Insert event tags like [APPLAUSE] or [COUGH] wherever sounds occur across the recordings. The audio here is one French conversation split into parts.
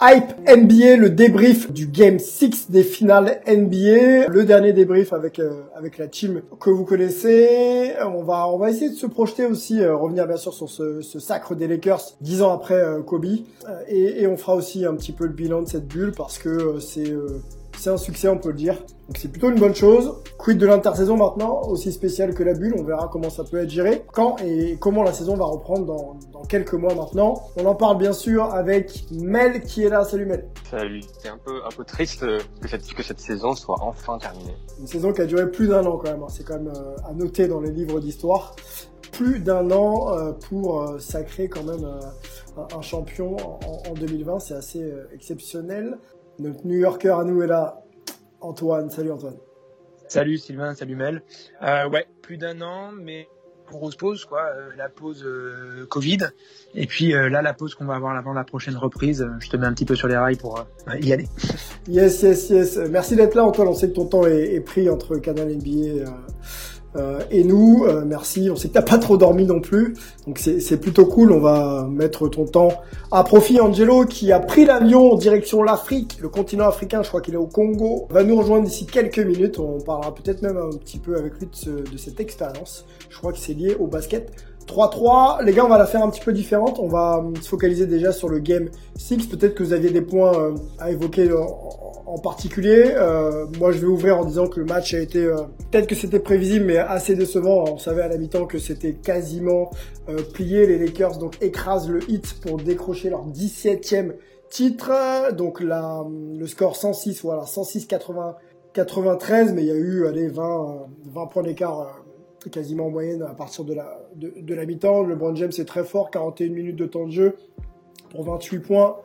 Hype NBA, le débrief du Game 6 des finales NBA, le dernier débrief avec euh, avec la team que vous connaissez. On va on va essayer de se projeter aussi, euh, revenir bien sûr sur ce, ce sacre des Lakers dix ans après euh, Kobe, Euh, et, et on fera aussi un petit peu le bilan de cette bulle parce que euh, c'est euh, c'est un succès, on peut le dire. Donc c'est plutôt une bonne chose. Quid de l'intersaison maintenant, aussi spécial que la bulle, on verra comment ça peut être géré, quand et comment la saison va reprendre dans, dans quelques mois maintenant. On en parle bien sûr avec Mel qui est là. Salut Mel. Salut. C'est un peu, un peu triste euh, que cette, que cette saison soit enfin terminée. Une saison qui a duré plus d'un an quand même, hein. c'est quand même euh, à noter dans les livres d'histoire. Plus d'un an euh, pour sacrer quand même un, champion en, en 2020, c'est assez exceptionnel. Notre New Yorker à nous est là, Antoine. Salut Antoine. Salut Sylvain, salut Mel. Euh, ouais, plus d'un an, mais grosse pause quoi, euh, la pause euh, Covid. Et puis là, la pause qu'on va avoir avant la prochaine reprise, je te mets un petit peu sur les rails pour y aller. Yes, yes, yes. Merci d'être là Antoine. On sait que ton temps est, est pris entre Canal NBA euh, et nous. Euh, merci. On sait que t'as pas trop dormi non plus, donc c'est plutôt cool. On va mettre ton temps à profit. Angelo qui a pris l'avion en direction l'Afrique, le continent africain. Je crois qu'il est au Congo. Va nous rejoindre d'ici quelques minutes. On parlera peut-être même un petit peu avec lui de, de cette expérience. Je crois que c'est lié au basket. 3-3, les gars, on va la faire un petit peu différente. On va hum, se focaliser déjà sur le game 6. Peut-être que vous aviez des points euh, à évoquer en, particulier. Euh, moi, je vais ouvrir en disant que le match a été, euh, peut-être que c'était prévisible, mais assez décevant. On savait à la mi-temps que c'était quasiment euh, plié. Les Lakers donc écrasent le hit pour décrocher leur 17e titre. Donc la, le score 106, voilà, 106-80. 93, mais il y a eu allez, 20, euh, 20 points d'écart euh, quasiment en moyenne à partir de la, de, de la mi-temps. LeBron James est très fort, 41 minutes de temps de jeu pour 28 points,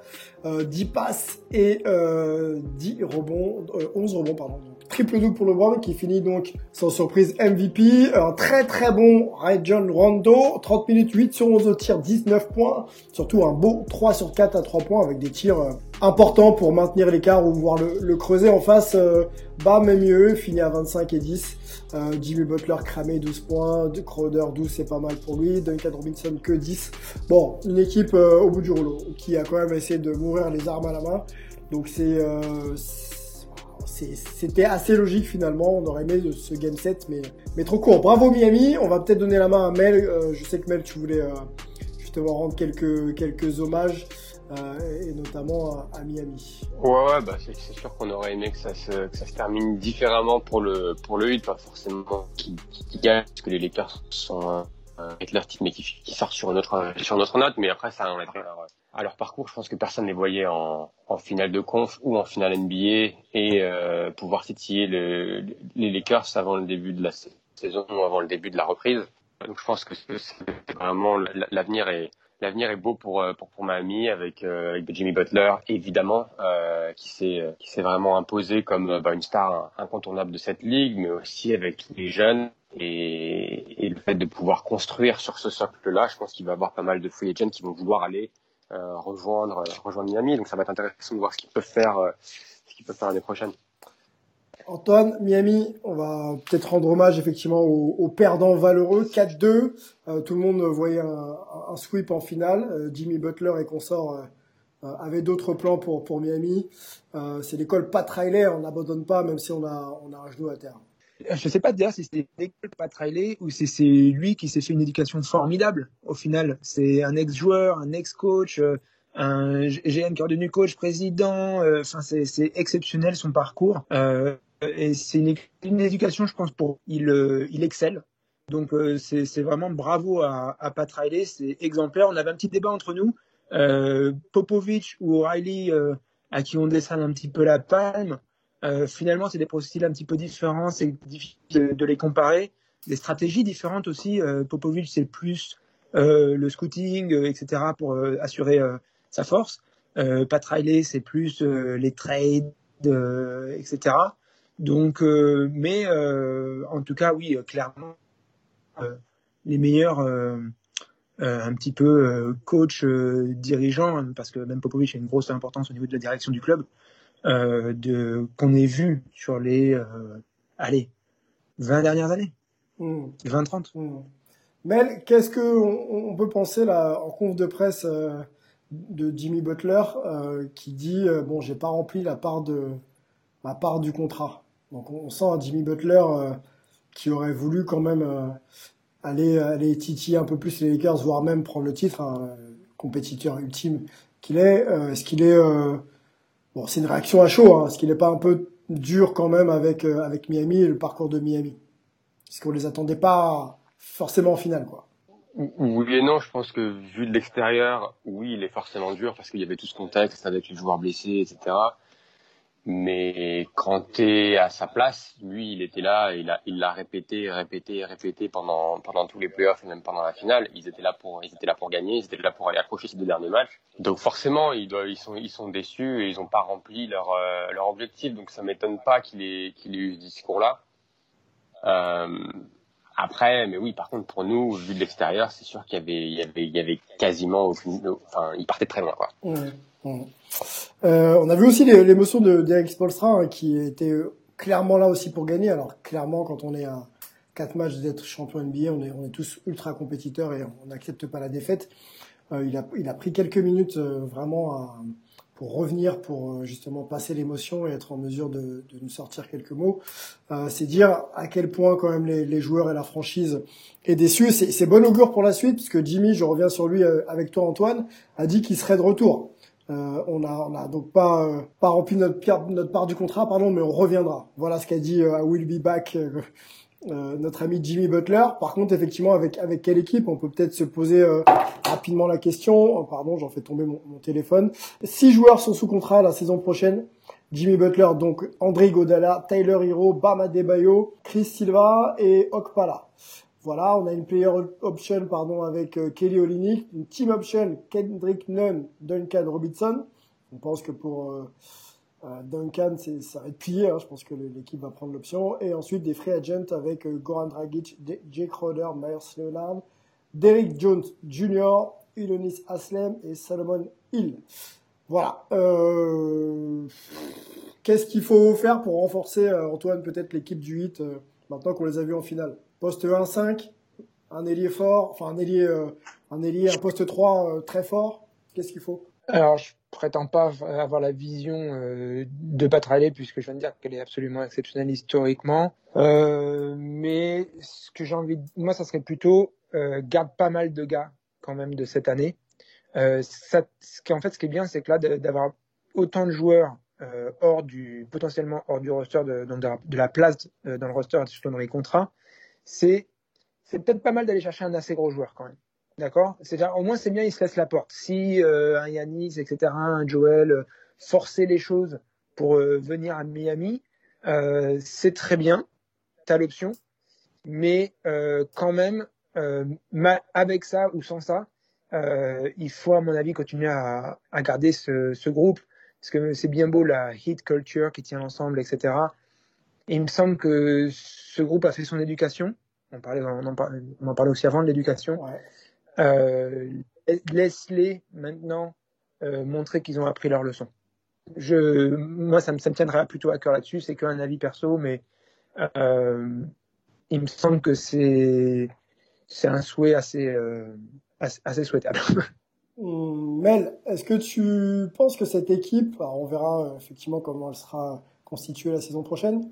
euh, 10 passes et euh, 10 rebonds, euh, 11 rebonds pardon. Triple double pour LeBron qui finit donc sans surprise MVP. Un très très bon John Rondo, 30 minutes 8 sur 11 au tir, 19 points. Surtout un beau 3 sur 4 à 3 points avec des tirs euh, importants pour maintenir l'écart ou voir le, creuser en face. Euh, Bam et mieux, finit à 25 et 10. Euh, Jimmy Butler cramé 12 points, de Crowder 12 c'est pas mal pour lui, Duncan Robinson que 10. Bon, une équipe euh, au bout du rouleau qui a quand même essayé de mourir les armes à la main. Donc c'est- c'était assez logique finalement, on aurait aimé ce game 7 mais, mais trop court. Bravo Miami, on va peut-être donner la main à Mel, Euh, je sais que Mel tu voulais euh, justement rendre quelques, quelques hommages euh, et notamment à, à Miami. Ouais, ouais, bah c'est sûr qu'on aurait aimé que ça se, que ça se termine différemment pour le pour le 8, pas forcément qui, qui gagne, parce que les Lakers sont euh, avec leur titre, mais qui, qui sortent sur une autre sur notre note. Mais après, ça enlève rien à leur, à leur parcours. Je pense que personne les voyait en, en finale de conf ou en finale NBA et euh, pouvoir titiller le, les Lakers avant le début de la saison ou avant le début de la reprise. Donc je pense que c'est vraiment l'avenir est l'avenir est beau pour pour pour Miami avec euh, avec Jimmy Butler évidemment euh, qui s'est qui s'est vraiment imposé comme euh, bah, une star incontournable de cette ligue mais aussi avec les jeunes et, et le fait de pouvoir construire sur ce socle là je pense qu'il va y avoir pas mal de free agents qui vont vouloir aller euh, rejoindre rejoindre Miami donc ça va être intéressant de voir ce qu'ils peuvent faire euh, ce qu'ils peuvent faire l'année prochaine Antoine, Miami, on va peut-être rendre hommage effectivement aux, aux perdants valeureux, 4-2. Euh, tout le monde voyait un, un sweep en finale. Euh, Jimmy Butler et consorts euh, avaient d'autres plans pour, pour Miami. Euh, c'est l'école Pat Riley, on n'abandonne pas même si on a, on a un genou à terre. Je sais pas dire si c'est l'école Pat Riley ou si c'est lui qui s'est fait une éducation formidable au final. C'est un ex-joueur, un ex-coach, euh, un GM qui est devenu coach, président. Enfin, c'est exceptionnel son parcours. Euh, et c'est une, éducation, je pense, pour il, il excelle. Donc c'est vraiment bravo à, à Pat Riley, c'est exemplaire. On avait un petit débat entre nous. Euh, Popovic ou O'Reilly, euh, à qui on décerne un petit peu la palme, euh, finalement, c'est des profils un petit peu différents, c'est difficile de, les comparer. Des stratégies différentes aussi. Popovic, c'est plus le scouting, etc., pour assurer sa force. Pat Riley, c'est plus les trades, etc. Donc, mais en tout cas, oui, clairement, les meilleurs euh, un petit peu euh, coach, euh, dirigeant, parce que même Popovic a une grosse importance au niveau de la direction du club, de qu'on ait vu sur les allez 20 dernières années, 20-30. Mmh. Mmh. Mel, qu'est-ce que on, on, peut penser là en conf de presse de Jimmy Butler qui dit bon j'ai pas rempli la part de ma part du contrat. Donc on, sent un Jimmy Butler qui aurait voulu quand même aller, aller titiller un peu plus les Lakers, voire même prendre le titre, un compétiteur ultime qu'il est. Euh, est-ce qu'il est, euh, bon, c'est une réaction à chaud. Hein, est-ce qu'il n'est pas un peu dur quand même avec euh, avec Miami et le parcours de Miami Est-ce qu'on les attendait pas forcément en finale, quoi oui et non, je pense que vu de l'extérieur, oui, il est forcément dur parce qu'il y avait tout ce contexte avec les joueurs blessés, etc. Mais quand tu es à sa place, lui, il était là, il a, il l'a répété, répété, répété pendant, pendant tous les playoffs et même pendant la finale. Ils étaient là pour, ils étaient là pour gagner, ils étaient là pour aller accrocher ces deux derniers matchs. Donc forcément, ils, doivent, ils sont, ils sont déçus et ils n'ont pas rempli leur, euh, leur objectif. Donc ça m'étonne pas qu'il ait, qu'il ait eu ce discours-là. Euh, après, mais oui, par contre, pour nous, vu de l'extérieur, c'est sûr qu'il y avait, il y avait, y avait quasiment enfin, il partait très loin, quoi. Euh, on a vu aussi l'émotion de d'Eric Spolstra hein, qui était clairement là aussi pour gagner. Alors clairement, quand on est à quatre matchs d'être champion NBA, on est, on est tous ultra compétiteurs et on n'accepte pas la défaite. Euh, il, a, pris quelques minutes euh, vraiment pour revenir, pour euh, justement passer l'émotion et être en mesure de, nous sortir quelques mots. Euh, c'est dire à quel point quand même les, les joueurs et la franchise est déçus. C'est bon augure pour la suite, puisque Jimmy, je reviens sur lui avec toi Antoine, a dit qu'il serait de retour. Euh, on a, on a donc pas euh, rempli notre, part du contrat, pardon, mais on reviendra. Voilà ce qu'a dit euh, I will be back notre ami Jimmy Butler. Par contre, effectivement, avec quelle équipe? On peut peut-être se poser rapidement la question. Oh, pardon, j'en fais tomber mon, mon, téléphone. Six joueurs sont sous contrat la saison prochaine. Jimmy Butler, donc André Godala, Tyler Hero, Bama Debayo, Chris Silva et Okpala. Voilà, on a une player option pardon avec euh, Kelly Olynyk, une team option Kendrick Nunn, Duncan Robinson. On pense que pour euh, euh, Duncan, ça va être plié. Hein, je pense que l'équipe va prendre l'option. Et ensuite des free agents avec Goran Dragic, Jake Roder, Myers Leonard, Derrick Jones Jr., Ilonis Aslem et Salomon Hill. Voilà. Qu'est-ce qu'il faut faire pour renforcer, Antoine, peut-être l'équipe du 8 maintenant qu'on les a vus en finale? Poste 1-5, un ailier fort, enfin un ailier, euh, un ailier, un poste 3 euh, très fort. Qu'est-ce qu'il faut? Alors, je prétends pas avoir la vision euh, de Patralé puisque je viens de dire qu'elle est absolument exceptionnelle historiquement. mais ce que j'ai envie, de... moi, ça serait plutôt garde pas mal de gars quand même de cette année. ce qui en fait, ce qui est bien, c'est que là, d'avoir autant de joueurs hors du potentiellement hors du roster de, de, la place dans le roster surtout dans les contrats c'est peut-être pas mal d'aller chercher un assez gros joueur quand même. D'accord? C'est au moins c'est bien, il se laisse la porte. Si euh, un Yanis, etc., un Joel, euh, les choses pour euh, venir à Miami, euh, c'est très bien. T'as l'option, mais quand même, avec ça ou sans ça, il faut à mon avis continuer à, à garder ce, ce groupe parce que c'est bien beau la hit culture qui tient ensemble, etc. Et il me semble que ce groupe a fait son éducation on, parlait, on, en, parlait, on en parlait aussi avant de l'éducation. Euh, Laisse-les maintenant euh, montrer qu'ils ont appris leur leçon. Je, moi, ça me, ça me tiendrait plutôt à cœur là-dessus. C'est qu'un avis perso, mais euh, il me semble que c'est un souhait assez, assez, assez souhaitable. [LAUGHS] Hum, Mel, est-ce que tu penses que cette équipe, on verra effectivement comment elle sera constituée la saison prochaine,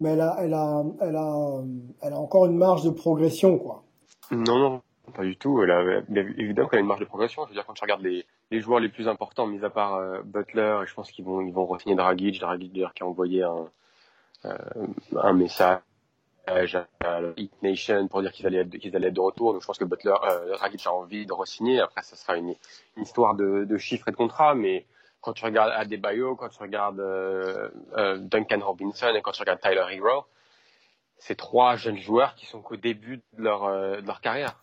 mais elle a, elle a, elle a, elle a encore une marge de progression, quoi. Non, pas du tout. Évidemment qu'elle a une marge de progression. Je veux dire, quand tu regardes les, joueurs les plus importants, mis à part euh, Butler, et je pense qu'ils vont, ils vont re-signer Dragic, Dragic d'ailleurs qui a envoyé un, un message à la Heat Nation pour dire qu'ils allaient, être, allaient être de retour. Donc je pense que Butler, euh, Dragic a envie de re-signer. Après, ça sera une, une histoire de, de, chiffres et de contrats, mais quand tu regardes Adebayo, quand tu regardes euh, euh, Duncan Robinson et quand tu regardes Tyler Hero, c'est trois jeunes joueurs qui sont qu'au début de leur, euh, de leur carrière.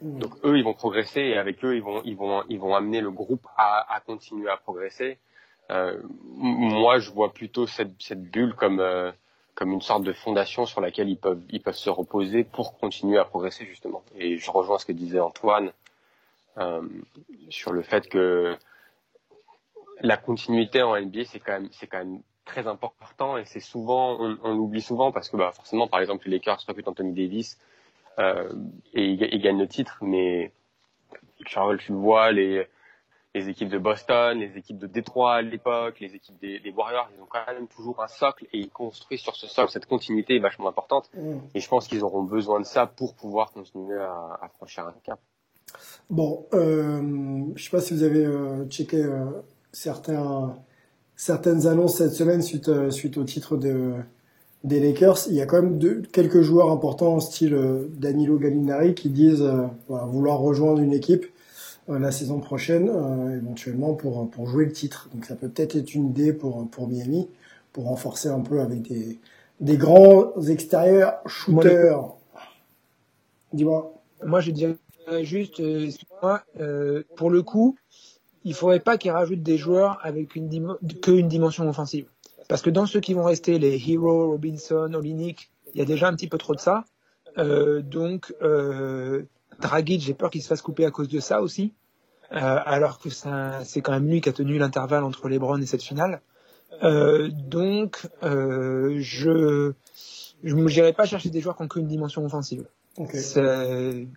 Mmh. Donc eux, ils vont progresser et avec eux, ils vont, ils vont, ils vont amener le groupe à, à continuer à progresser. Euh, moi, je vois plutôt cette, cette bulle comme euh, comme une sorte de fondation sur laquelle ils peuvent ils peuvent se reposer pour continuer à progresser justement. Et je rejoins ce que disait Antoine euh, sur le fait que la continuité en NBA c'est quand même c'est quand même très important et c'est souvent on, on l'oublie souvent parce que bah forcément par exemple les Lakers recrutent Anthony Davis euh, et ils, gagnent le titre mais Charles tu le vois les les équipes de Boston, les équipes de Détroit à l'époque, les équipes des, des, Warriors, ils ont quand même toujours un socle et ils construisent sur ce socle. Cette continuité est vachement importante mm. et je pense qu'ils auront besoin de ça pour pouvoir continuer à, à franchir un cap. Bon, euh, je sais pas si vous avez euh, checké euh, certains, certaines annonces cette semaine suite, euh, suite au titre de, des Lakers. Il y a quand même quelques joueurs importants, style euh, Danilo Gallinari, qui disent voilà, vouloir rejoindre une équipe euh, la saison prochaine, euh, éventuellement pour, pour jouer le titre. Donc ça peut peut-être être une idée pour, pour Miami, pour renforcer un peu avec des, des grands extérieurs shooters. Dis-moi. Moi, je dirais juste, euh, moi, euh, pour le coup, il faudrait pas qu'ils rajoutent des joueurs avec une que une dimension offensive. Parce que dans ceux qui vont rester, les Hero, Robinson, Olinik, il y a déjà un petit peu trop de ça. Euh, donc, euh, Dragic, j'ai peur qu'il se fasse couper à cause de ça aussi. Euh, alors que c'est quand même lui qui a tenu l'intervalle entre LeBron et cette finale. Euh, donc, je n'irai pas chercher des joueurs qui ont qu'une dimension offensive. Okay.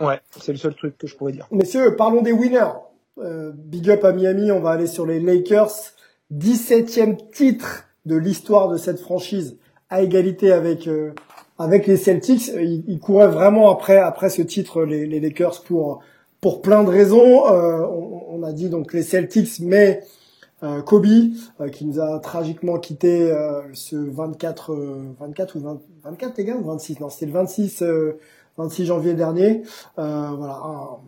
Ouais, c'est le seul truc que je pourrais dire. Messieurs, parlons des winners. Euh, big up à Miami, on va aller sur les Lakers. 17e titre de l'histoire de cette franchise à égalité avec euh, avec les Celtics, euh, ils, ils, couraient vraiment après après ce titre les, les Lakers pour pour plein de raisons. Euh, on, on, a dit donc les Celtics, mais euh, Kobe qui nous a tragiquement quitté ce 24 24 ou 20, 24 les gars ou 26 non c'était le 26 26 janvier dernier. voilà,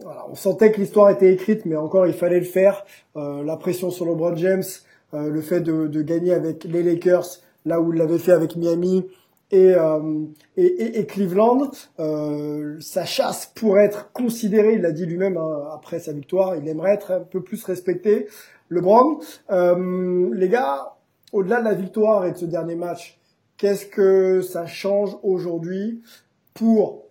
voilà, on sentait que l'histoire était écrite, mais encore il fallait le faire. la pression sur LeBron James, le fait de, gagner avec les Lakers là où il l'avait fait avec Miami et, euh, Cleveland, euh, sa chasse pour être considéré, il l'a dit lui-même hein, après sa victoire, il aimerait être un peu plus respecté. LeBron, euh, les gars, au-delà de la victoire et de ce dernier match, qu'est-ce que ça change aujourd'hui? Pour,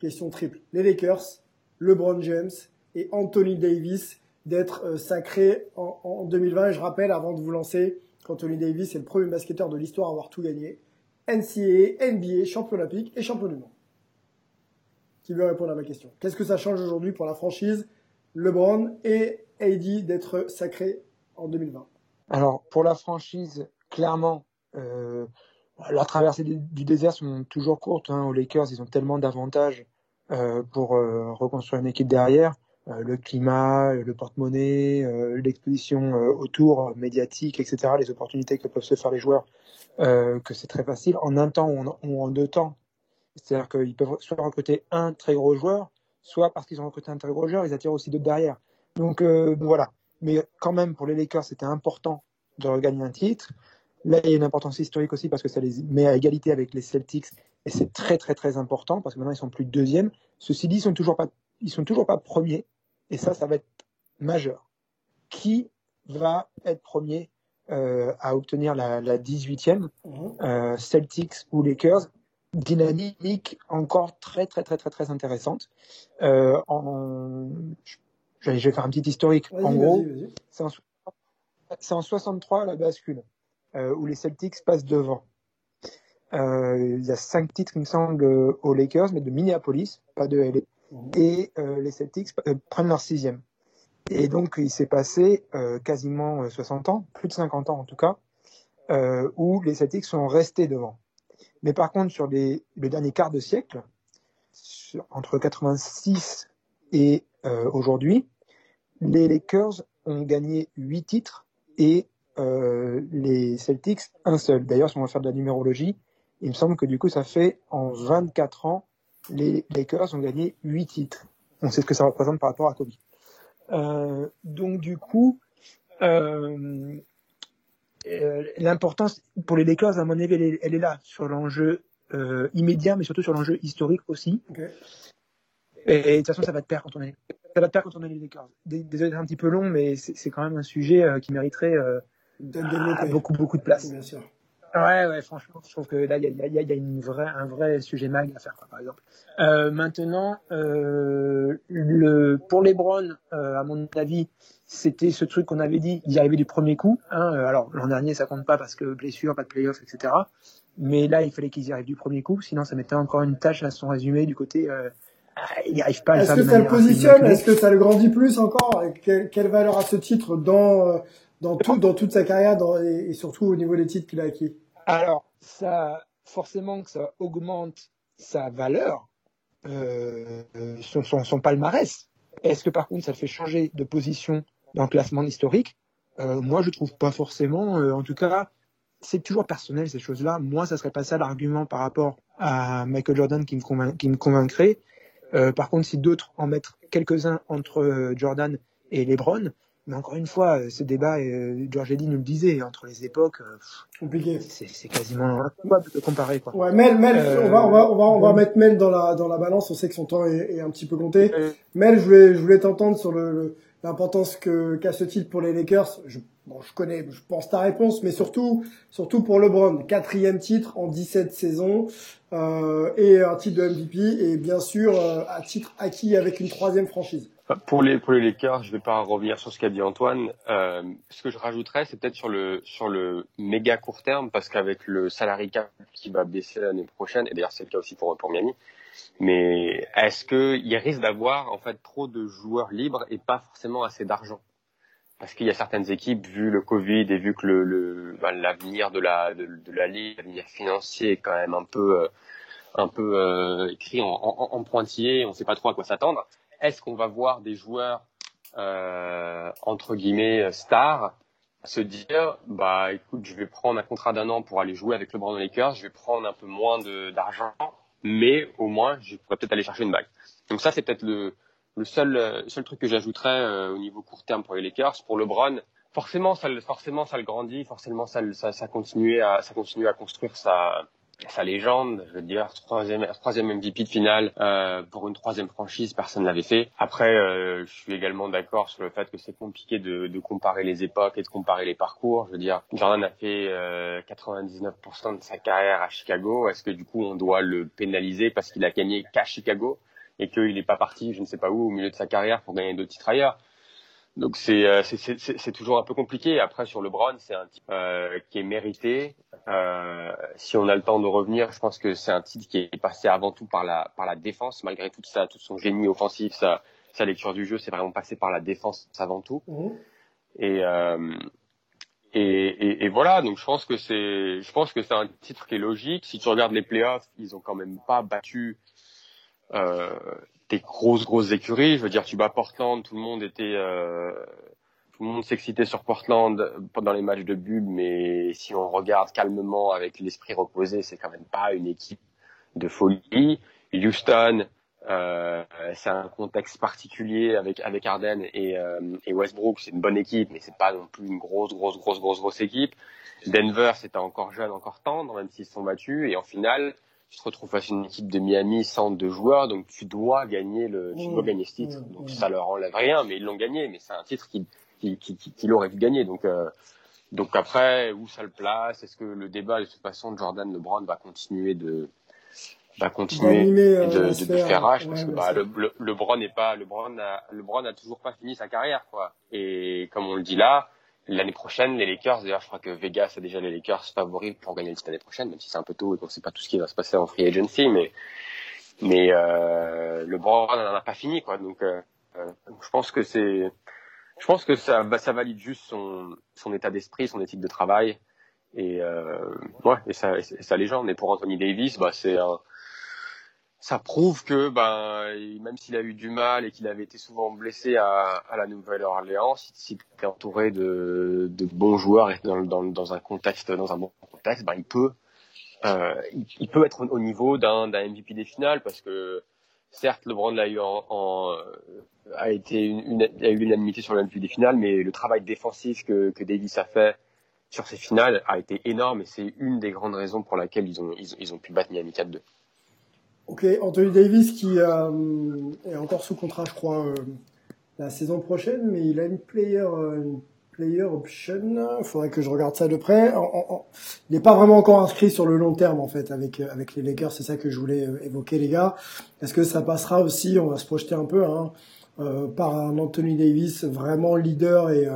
question triple, les Lakers, LeBron James et Anthony Davis d'être euh, sacrés en, en 2020 Et je rappelle, avant de vous lancer, qu'Anthony Davis est le premier basketteur de l'histoire à avoir tout gagné. NCAA, NBA, champion olympique et champion du monde. Qui veut répondre à ma question? Qu'est-ce que ça change aujourd'hui pour la franchise? LeBron et AD d'être sacrés en 2020 Alors, pour la franchise, clairement, euh, la traversée du désert sont toujours courtes. Hein. Aux Lakers, ils ont tellement d'avantages euh, pour euh, reconstruire une équipe derrière. Euh, le climat, le porte-monnaie, l'exposition autour, médiatique, etc., les opportunités que peuvent se faire les joueurs que c'est très facile en un temps ou en, deux temps. C'est-à-dire qu'ils peuvent soit recruter un très gros joueur, soit parce qu'ils ont recruté un très gros joueur, ils attirent aussi d'autres derrière. Donc voilà. Mais quand même, pour les Lakers, c'était important de regagner un titre. Là, il y a une importance historique aussi parce que ça les met à égalité avec les Celtics et c'est très très très important parce que maintenant ils sont plus deuxième. Ceci dit, ils sont toujours pas, ils sont toujours pas premiers et ça, ça va être majeur. Qui va être premier euh, à obtenir la, la 18e, mhm. euh, Celtics ou Lakers, dynamique encore très très très très très intéressante. Euh, en, je, vais faire un petit historique. En gros, c'est en, en, 63 la bascule où les Celtics passent devant. Euh, il y a cinq titres, il me semble, aux Lakers, mais de Minneapolis, pas de LA. Mhm. Et euh, les Celtics prennent leur sixième. Et donc, il s'est passé euh, quasiment 60 euh, ans, plus de 50 ans en tout cas, euh, où les Celtics sont restés devant. Mais par contre, sur les, le dernier quart de siècle, sur, entre 86 et euh, aujourd'hui, les Lakers ont gagné 8 titres et euh, les Celtics un seul. D'ailleurs, si on va faire de la numérologie, il me semble que du coup, ça fait en 24 ans, les Lakers ont gagné 8 titres. On sait ce que ça représente par rapport à Kobe. Euh, donc du coup, euh, l'importance pour les Lakers, à mon avis, elle est, elle est là sur l'enjeu immédiat, mais surtout sur l'enjeu historique aussi. Okay. Et, et, de toute façon, ça va te perdre quand on est, ça va te perdre quand on est les Lakers. Désolé, c'est un petit peu long, mais c'est quand même un sujet qui mériterait euh, beaucoup, beaucoup de place. Bien sûr. Ouais, ouais, franchement, je trouve que là, il y a, y, a, y a, une vraie, un vrai sujet mag à faire, quoi, par exemple. Euh, maintenant, euh, le, pour LeBron, euh, à mon avis, c'était ce truc qu'on avait dit d'y arriver du premier coup. Hein, alors, l'an dernier, ça compte pas parce que blessure, pas de playoff, etc. Mais là, il fallait qu'ils y arrivent du premier coup, sinon ça mettait encore une tâche à son résumé du côté. Euh, il n'y arrive pas à Est-ce que ça le positionne? Est-ce que ça le grandit plus encore? Quelle, quelle valeur a ce titre dans dans tout, dans toute sa carrière dans, et, et, surtout au niveau des titres qu'il a acquis Alors, ça, forcément que ça augmente sa valeur, euh, son, son, son, palmarès. Est-ce que par contre ça le fait changer de position dans le classement historique? Euh, Moi, je trouve pas forcément. Euh, en tout cas, c'est toujours personnel ces choses-là. Moi, ça serait pas ça l'argument par rapport à Michael Jordan qui me, convain qui me convaincrait. Euh, par contre, si d'autres en mettent quelques-uns entre Jordan et LeBron, mais encore une fois, ce débat, euh, George Eddy nous le disait, entre les époques, euh, compliqué. C'est quasiment impossible de comparer. Quoi. Ouais, Mel, Mel, euh, on va, on va, on va, on va mettre Mel dans la, dans la balance. On sait que son temps est, est un petit peu compté. Euh, Mel, je voulais, je voulais t'entendre sur le, l'importance que qu'a ce titre pour les Lakers. Je, bon, je connais, je pense ta réponse, mais surtout, surtout pour LeBron, quatrième titre en 17 saisons euh, et un titre de MVP et bien sûr euh, un titre acquis avec une troisième franchise. Pour les pour les Lakers, je vais pas revenir sur ce qu'a dit Antoine. Euh, ce que je rajouterais, c'est peut-être sur le sur le méga court terme, parce qu'avec le salary cap qui va baisser l'année prochaine, et d'ailleurs c'est le cas aussi pour pour Miami. Mais est-ce que il risque d'avoir en fait trop de joueurs libres et pas forcément assez d'argent? Parce qu'il y a certaines équipes, vu le Covid et vu que le l'avenir le, bah, de la de, la ligue, l'avenir financier est quand même un peu un peu euh, écrit en, en, en pointillé, on ne sait pas trop à quoi s'attendre est-ce qu'on va voir des joueurs euh, entre guillemets stars se dire bah écoute je vais prendre un contrat d'un an pour aller jouer avec le Brandon Lakers je vais prendre un peu moins d'argent mais au moins je pourrais peut-être aller chercher une bague. Donc ça c'est peut-être le, le seul seul truc que j'ajouterais euh, au niveau court terme pour les Lakers. Pour LeBron forcément ça forcément ça le grandit forcément ça ça, ça continue à ça continue à construire sa sa légende, je veux dire, troisième, troisième MVP de finale euh, pour une troisième franchise, personne ne l'avait fait. Après, euh, je suis également d'accord sur le fait que c'est compliqué de, de, comparer les époques et de comparer les parcours. Je veux dire, Jordan a fait euh, 99% de sa carrière à Chicago. Est-ce que du coup on doit le pénaliser parce qu'il a gagné qu'à Chicago et qu'il n'est pas parti, je ne sais pas où, au milieu de sa carrière pour gagner d'autres titres ailleurs? Donc c'est c'est toujours un peu compliqué. Après sur LeBron, c'est un type euh, qui est mérité. Euh, si on a le temps de revenir, je pense que c'est un titre qui est passé avant tout par la par la défense, malgré tout ça, tout son génie offensif, sa sa lecture du jeu, c'est vraiment passé par la défense avant tout. Mmh. Et, euh, et, et et voilà. Donc je pense que c'est je pense que c'est un titre qui est logique. Si tu regardes les playoffs, ils ont quand même pas battu. Euh, des grosses grosses écuries. Je veux dire, tu bats Portland, tout le monde était, euh, tout le monde s'excitait sur Portland pendant les matchs de Bub, mais si on regarde calmement avec l'esprit reposé, c'est quand même pas une équipe de folie. Houston, euh, c'est un contexte particulier avec avec Harden et, euh, et Westbrook, c'est une bonne équipe, mais c'est pas non plus une grosse grosse grosse grosse grosse équipe. Denver, c'était encore jeune, encore tendre, même s'ils se sont battus, et en finale tu te retrouves face à une équipe de Miami sans deux joueurs, donc tu dois gagner le, tu dois gagner ce titre. Donc ça leur enlève rien, mais ils l'ont gagné, mais c'est un titre qui qui, qui, qui, aurait dû gagner. Donc euh, donc après où ça le place? Est-ce que le débat de toute façon de Jordan LeBron va continuer de va continuer euh, de, de, de, faire rage? Parce que bah, le, le, LeBron n'est pas LeBron a, LeBron a toujours pas fini sa carrière quoi. Et comme on le dit là, L'année prochaine, les Lakers, d'ailleurs, je crois que Vegas a déjà les Lakers favoris pour gagner le titre l'année prochaine, même si c'est un peu tôt et qu'on sait pas tout ce qui va se passer en free agency, mais mais euh, LeBron n'en a pas fini, quoi. Donc, euh, euh, je pense que c'est, je pense que ça, bah, ça valide juste son son état d'esprit, son éthique de travail et euh, ouais, et sa, et légende. Et pour Anthony Davis, bah c'est un ça prouve que ben même s'il a eu du mal et qu'il avait été souvent blessé à, à la Nouvelle-Orléans, s'il était entouré de, de, bons joueurs et dans, dans, dans, un contexte dans un bon contexte, ben il peut euh, il, peut être au niveau d'un MVP des finales parce que certes LeBron l'a eu en, en, a été une, une, a eu l'unanimité sur le MVP des finales, mais le travail défensif que, que Davis a fait sur ces finales a été énorme et c'est une des grandes raisons pour laquelle ils ont ils, ils ont pu battre Miami 4-2. Ok, Anthony Davis qui euh, est encore sous contrat, je crois, euh, la saison prochaine, mais il a une player, euh, une player option. Il faudrait que je regarde ça de près. Il n'est pas vraiment encore inscrit sur le long terme en fait avec avec les Lakers. C'est ça que je voulais évoquer, les gars. Est-ce que ça passera aussi? On va se projeter un peu hein, par un Anthony Davis vraiment leader et,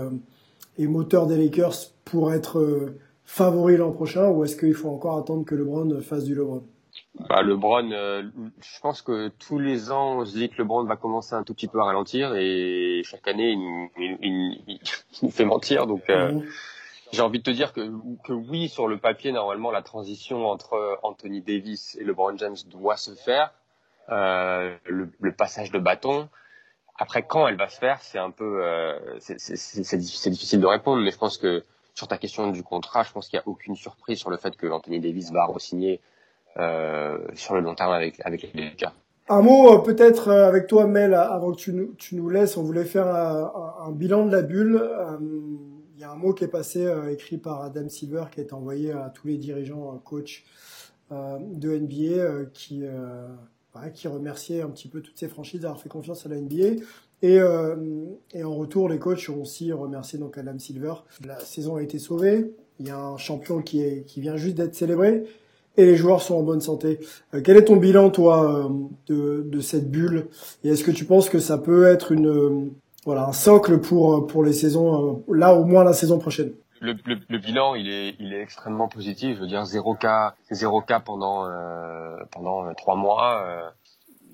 et moteur des Lakers pour être favori l'an prochain, ou est-ce qu'il faut encore attendre que LeBron fasse du LeBron? Bah, LeBron, euh, je pense que tous les ans, on se dit que LeBron va commencer un tout petit peu à ralentir et chaque année, il nous, il, il, nous [LAUGHS] fait mentir. Donc, euh, mmh. j'ai envie de te dire que, que oui, sur le papier, normalement, la transition entre Anthony Davis et LeBron James doit se faire. Euh, le, le, passage de bâton. Après, quand elle va se faire, c'est un peu, c'est difficile de répondre, mais je pense que sur ta question du contrat, je pense qu'il n'y a aucune surprise sur le fait que Anthony Davis va re-signer sur le long terme avec, avec les Lakers. Un mot euh, peut-être euh, avec toi, Mel, avant que tu nous, laisses. On voulait faire un, bilan de la bulle. Il y a un mot qui est passé, écrit par Adam Silver, qui est envoyé à tous les dirigeants, coachs de NBA, qui, qui remerciait un petit peu toutes ces franchises d'avoir fait confiance à la NBA. Et, et en retour, les coachs ont aussi remercié donc Adam Silver. La saison a été sauvée. Il y a un champion qui, est, qui vient juste d'être célébré et les joueurs sont en bonne santé. Euh, quel est ton bilan, toi, euh, de, de cette bulle? Et est-ce que tu penses que ça peut être une, euh, voilà, un socle pour, pour les saisons, là au moins la saison prochaine? Le, le, le, bilan, il est, il est extrêmement positif. Je veux dire, 0 cas, 0 cas pendant, euh, pendant trois mois.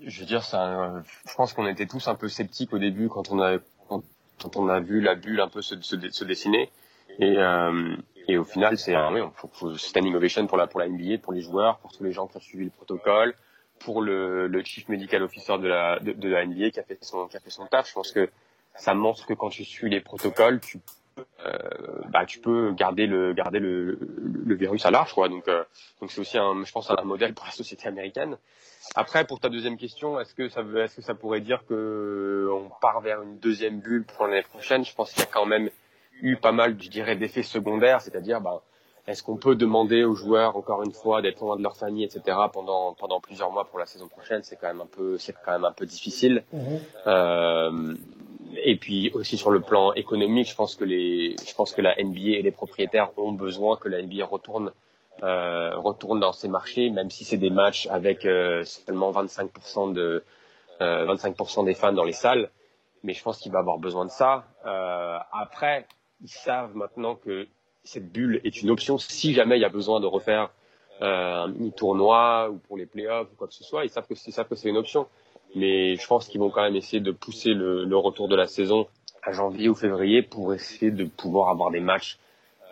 Je veux dire, ça, je pense qu'on était tous un peu sceptiques au début quand on a, quand, on a vu la bulle un peu se, se, se dessiner. Et, euh, et au final, c'est un, oui, pour la, NBA, pour les joueurs, pour tous les gens qui ont suivi le protocole, pour le, chief medical officer de la, NBA qui a fait son, qui. Je pense que ça montre que quand tu suis les protocoles, tu euh, bah peux garder le virus à large euh, donc c'est aussi un je pense un modèle pour la société américaine. Après pour ta deuxième question est-ce que ça veut est-ce que ça pourrait dire que on part vers une deuxième bulle pour l'année prochaine? Je pense qu'il y a quand même eu pas mal, je dirais, d'effets secondaires, c'est-à-dire, ben, est-ce qu'on peut demander aux joueurs, encore une fois, d'être loin de leur famille, etc., pendant pendant plusieurs mois pour la saison prochaine C'est quand même un peu, c'est quand même un peu difficile. Mhm. Euh, et puis aussi sur le plan économique, je pense que les, je pense que la NBA et les propriétaires ont besoin que la NBA retourne euh, retourne dans ces marchés, même si c'est des matchs avec euh, seulement 25% de euh, 25% des fans dans les salles. Mais je pense qu'il va avoir besoin de ça. Euh, après, ils savent maintenant que cette bulle est une option si jamais il y a besoin de refaire euh, un mini tournoi ou pour les playoffs ou quoi que ce soit. Ils savent que ils savent que c'est une option, mais je pense qu'ils vont quand même essayer de pousser le, le, retour de la saison à janvier ou février pour essayer de pouvoir avoir des matchs,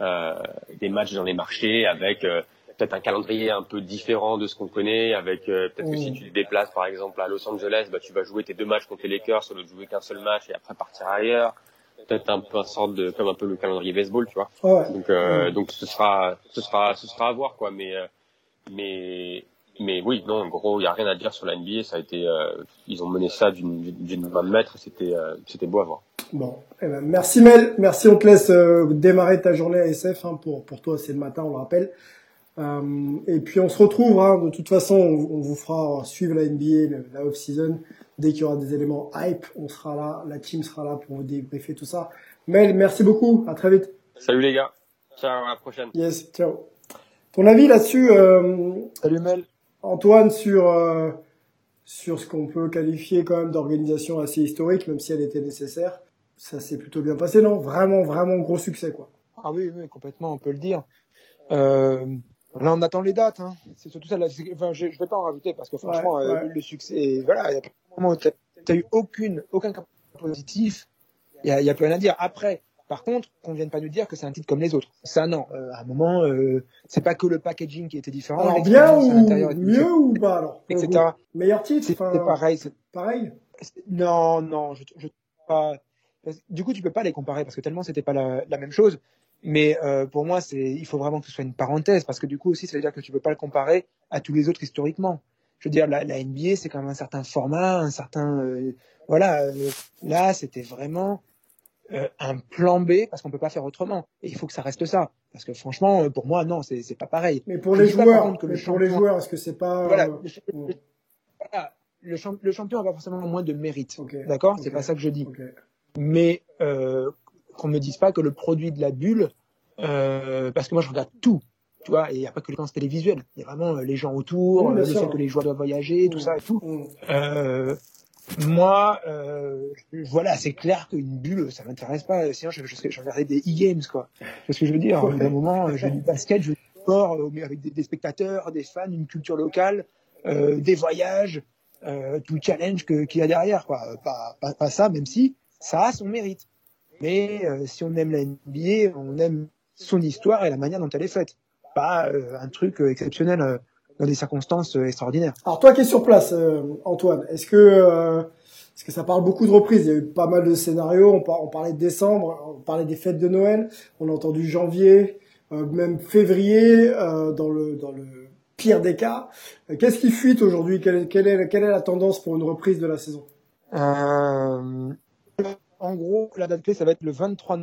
euh, des matchs dans les marchés avec euh, peut-être un calendrier un peu différent de ce qu'on connaît, avec peut-être que si tu te déplaces par exemple à Los Angeles, bah, tu vas jouer tes deux matchs contre les Lakers au lieu de jouer qu'un seul match et après partir ailleurs peut-être un peu une sorte de comme un peu le calendrier baseball, tu vois. Ouais. Donc euh, donc ce sera ce sera ce sera à voir quoi, mais euh, mais mais oui, non, en gros, il y a rien à dire sur la NBA. Ça a été, euh, ils ont mené ça d'une d'une 20 mètres. C'était euh, c'était beau à voir. Bon, eh ben, merci Mel, merci. On te laisse démarrer ta journée à SF. Hein, pour pour toi, c'est le matin, on le rappelle. et puis on se retrouve. Hein, de toute façon, on, on, vous fera suivre la NBA, la off season Dès qu'il y aura des éléments hype, on sera là, la team sera là pour vous débriefer tout ça. Mel, merci beaucoup, à très vite. Salut les gars, ciao, à la prochaine. Yes, ciao. Ton avis là-dessus euh, Salut Mel. Antoine, sur, euh, sur ce qu'on peut qualifier quand même d'organisation assez historique, même si elle était nécessaire. Ça s'est plutôt bien passé, non? Vraiment, vraiment gros succès, quoi. Ah oui, oui, complètement, on peut le dire. Euh, Là, on attend les dates. Hein. C'est surtout ça. Là, enfin, je, je vais pas en rajouter parce que franchement, ouais, ouais. Euh, le succès, voilà, il où t'as eu aucune, aucun cas positif. Il y a, plus rien à dire. Après, Par contre, qu'on vienne pas nous dire que c'est un titre comme les autres. Ça, non. Euh, à un moment, euh, c'est pas que le packaging qui était différent. Alors bien ou mieux ou pas alors etc. vous Meilleur titre C'est pareil. Pareil. Non, non, je, je pas. parce- Du coup, tu peux pas les comparer parce que tellement c'était pas la, la même chose. Mais euh, pour moi, c'est il faut vraiment que ce soit une parenthèse parce que du coup aussi, ça veut dire que tu peux pas le comparer à tous les autres historiquement. Je veux dire, la, la NBA, c'est quand même un certain format, un certain euh, voilà. euh, là, c'était vraiment un plan B parce qu'on peut pas faire autrement. Et il faut que ça reste ça parce que franchement, pour moi, non, c'est c'est pas pareil. Mais pour Je les joueurs, contre, que le mais pour les joueurs, est-ce que c'est pas Voilà, le, le- voilà, le champ- le champion a pas forcément moins de mérite. D'accord, c'est Ok. pas ça que je dis. Mais euh, qu'on me dise pas que le produit de la bulle, euh, parce que moi je regarde tout, tu vois, et il n'y a pas que les séquences télévisuelles, il y a vraiment euh, les gens autour, Oui, euh, le sûr. fait que les joueurs doivent voyager, tout ça et tout. Euh, moi, euh, voilà, c'est clair qu'une bulle, ça m'intéresse pas. Sinon, je, je, regarderais des e-games, quoi. C'est ce que je veux dire? Ouais. À un moment, je du basket, je veux du sport, mais avec des, des spectateurs, des fans, une culture locale, euh, des voyages, euh, tout le challenge qu'il y a derrière, quoi. Pas, pas, pas ça, même si ça a son mérite. Mais euh, si on aime la NBA, on aime son histoire et la manière dont elle est faite. Pas euh, un truc euh, exceptionnel euh, dans des circonstances euh, extraordinaires. Alors toi qui es sur place, euh, Antoine, est-ce que euh, est-ce que ça parle beaucoup de reprises? Il y a eu pas mal de scénarios. On, par- on parlait de décembre, on parlait des fêtes de Noël, on a entendu janvier, euh, même février, euh, dans le dans le pire des cas. Euh, Qu'est-ce qui fuite aujourd'hui? Quelle, est- quelle est quelle est la tendance pour une reprise de la saison? Euh, en gros, la date clé, ça va être le 23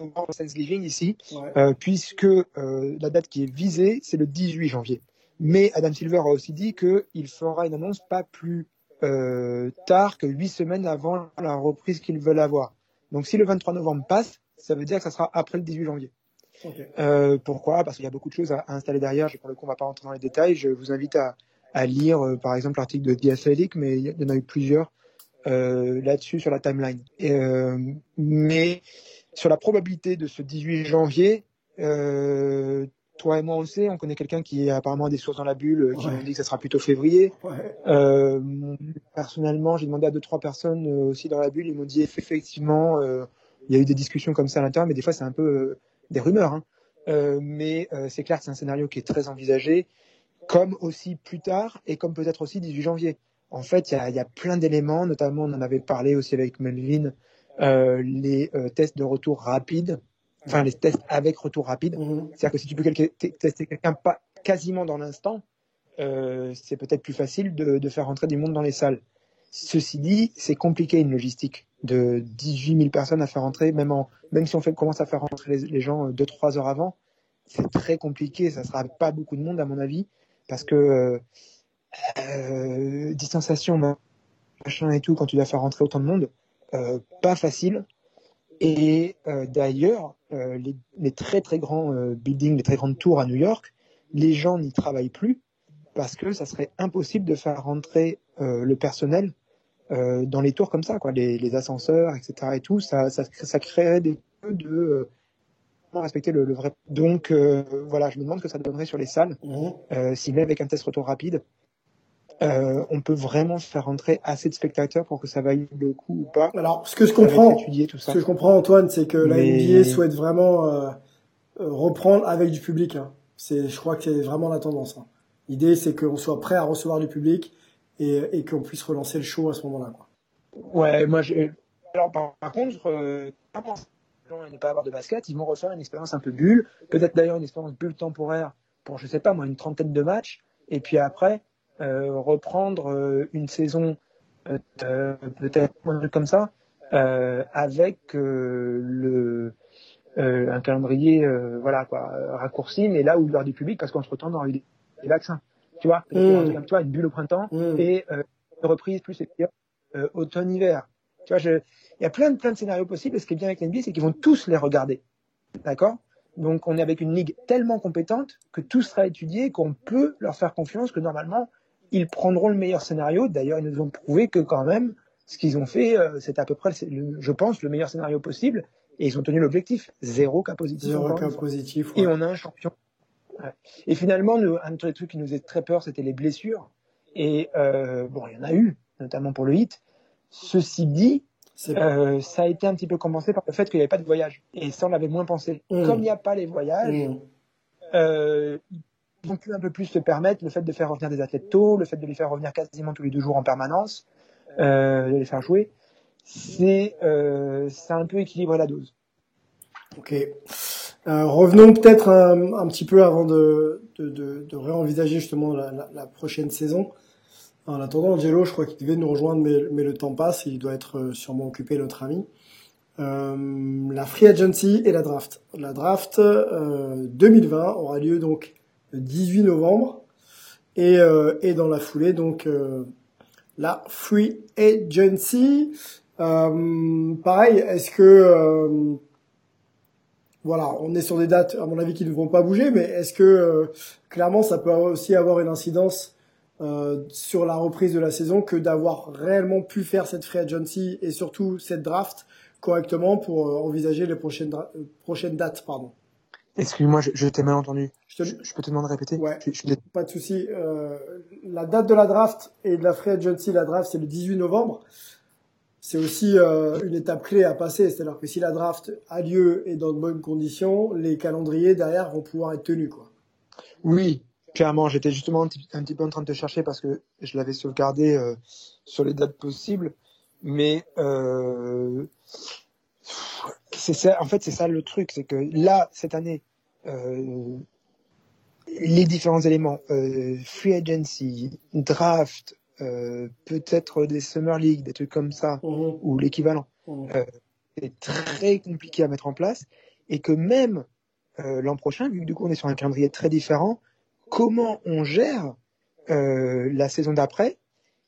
novembre Thanksgiving ici, Ouais. euh, puisque euh, la date qui est visée, c'est le 18 janvier. Mais Adam Silver a aussi dit qu'il fera une annonce pas plus euh, tard que huit semaines avant la reprise qu'ils veulent avoir. Donc si le 23 novembre passe, ça veut dire que ça sera après le 18 janvier. Euh, pourquoi? Parce qu'il y a beaucoup de choses à, à installer derrière. Je, pour le coup, on va pas rentrer dans les détails. Je vous invite à, à lire, par exemple, l'article de The Athletic, mais il y en a eu plusieurs là-dessus sur la timeline. Et, euh, mais sur la probabilité de ce 18 janvier, euh, toi et moi on sait, on connaît quelqu'un qui a apparemment des sources dans la bulle euh, qui Ouais. nous dit que ça sera plutôt février. Ouais. Euh, personnellement, j'ai demandé à deux trois personnes euh, aussi dans la bulle, ils m'ont dit effectivement, euh, il y a eu des discussions comme ça à l'intérieur, mais des fois c'est un peu euh, des rumeurs. Hein. Euh, mais euh, c'est clair que c'est un scénario qui est très envisagé, comme aussi plus tard et comme peut-être aussi 18 janvier. En fait, il y a, il y a plein d'éléments, notamment on en avait parlé aussi avec Melvin, euh, les euh, tests de retour rapide, enfin les tests avec retour rapide. Mhm. C'est-à-dire que si tu peux tester quelqu'un pas quasiment dans l'instant, euh, c'est peut-être plus facile de, de faire rentrer du monde dans les salles. Ceci dit, c'est compliqué une logistique de 18 000 personnes à faire rentrer, même, en, même si on fait, commence à faire rentrer les, les gens 2-3 heures avant, c'est très compliqué. Ça sera pas beaucoup de monde à mon avis, parce que euh, distanciation, machin et tout, quand tu dois faire rentrer autant de monde, euh, pas facile. Et euh, d'ailleurs, euh, les, les très très grands buildings, les très grandes tours à New York, les gens n'y travaillent plus parce que ça serait impossible de faire rentrer le personnel dans les tours comme ça, quoi, les, les ascenseurs, etc. Et tout, ça, ça, ça créerait des peu de respecter le, le vrai. Donc euh, voilà, je me demande ce que ça donnerait sur les salles Mhm. euh, si même avec un test retour rapide, euh, on peut vraiment faire rentrer assez de spectateurs pour que ça vaille le coup ou pas. Alors, ce que je comprends, étudier tout ce que je comprends, Antoine, c'est que la Mais- NBA souhaite vraiment euh, euh, reprendre avec du public. Hein. C'est, je crois que c'est vraiment la tendance. hein. L'idée, c'est qu'on soit prêt à recevoir du public et, et qu'on puisse relancer le show à ce moment-là. Quoi. Ouais, moi, je... alors par, par contre, euh, comment les gens ne pas avoir de basket, ils vont refaire une expérience un peu bulle, peut-être d'ailleurs une expérience bulle temporaire pour, je sais pas moi, une trentaine de matchs, et puis après reprendre euh, une saison euh, euh, peut-être comme ça, euh, avec euh, le euh, un calendrier euh, voilà quoi euh, raccourci, mais là où il y aura du public parce qu'entre temps on aura eu des, vaccins, tu vois, Mm. comme toi, une bulle au printemps Mm. et euh, une reprise plus euh, automne-hiver. Tu vois, je... il y a plein de, plein de scénarios possibles. Et ce qui est bien avec l'NBA, c'est qu'ils vont tous les regarder. D'accord? Donc, on est avec une ligue tellement compétente que tout sera étudié, qu'on peut leur faire confiance, que normalement, ils prendront le meilleur scénario. D'ailleurs, ils nous ont prouvé que quand même, ce qu'ils ont fait, euh, c'est à peu près, le- je pense, le meilleur scénario possible. Et ils ont tenu l'objectif. Zéro cas positif. Zéro cas positif. Et on a un champion. Ouais. Et finalement, nous, un des trucs qui nous faisait très peur, c'était les blessures. Et euh, bon, il y en a eu, notamment pour le hit. Ceci dit, euh, ça a été un petit peu compensé par le fait qu'il n'y avait pas de voyage. Et ça, on l'avait moins pensé. Mmh. Comme il n'y a pas les voyages, Mmh. euh, ont pu un peu plus se permettre le fait de faire revenir des athlètes tôt, le fait de les faire revenir quasiment tous les deux jours en permanence, euh, de les faire jouer. C'est euh, un peu équilibré la dose. Ok. Euh, revenons peut-être un, petit peu avant de, de, de, de réenvisager justement la, la, la prochaine saison. En attendant, Angelo, je crois qu'il devait nous rejoindre, mais, mais le temps passe, il doit être euh, sûrement occupé, notre ami. Euh, la free agency et la draft. La draft euh, 2020 aura lieu donc le 18 novembre et, euh, et dans la foulée donc euh, la free agency. Euh, pareil, est-ce que euh, voilà, on est sur des dates à mon avis qui ne vont pas bouger, mais est-ce que clairement ça peut aussi avoir une incidence sur la reprise de la saison que d'avoir réellement pu faire cette free agency et surtout cette draft correctement pour envisager les prochaines, prochaines dates, pardon. Excuse-moi, je, je t'ai mal entendu. Je te- Je, je peux te demander de répéter Ouais. Je- Pas de souci. Euh, la date de la draft et de la free agency, la draft, c'est le 18 novembre. C'est aussi euh, une étape clé à passer. C'est-à-dire que si la draft a lieu et dans de bonnes conditions, les calendriers derrière vont pouvoir être tenus. Quoi. Oui, clairement. J'étais justement un petit, un petit peu en train de te chercher parce que je l'avais sauvegardé euh, sur les dates possibles. Mais ça. En fait, c'est ça le truc, c'est que là cette année, euh, les différents éléments, euh, free agency, draft, euh, peut-être des summer league, des trucs comme ça, Mhm. ou l'équivalent. Euh, c'est très compliqué à mettre en place et que même l'an prochain, vu que du coup on est sur un calendrier très différent, comment on gère la saison d'après,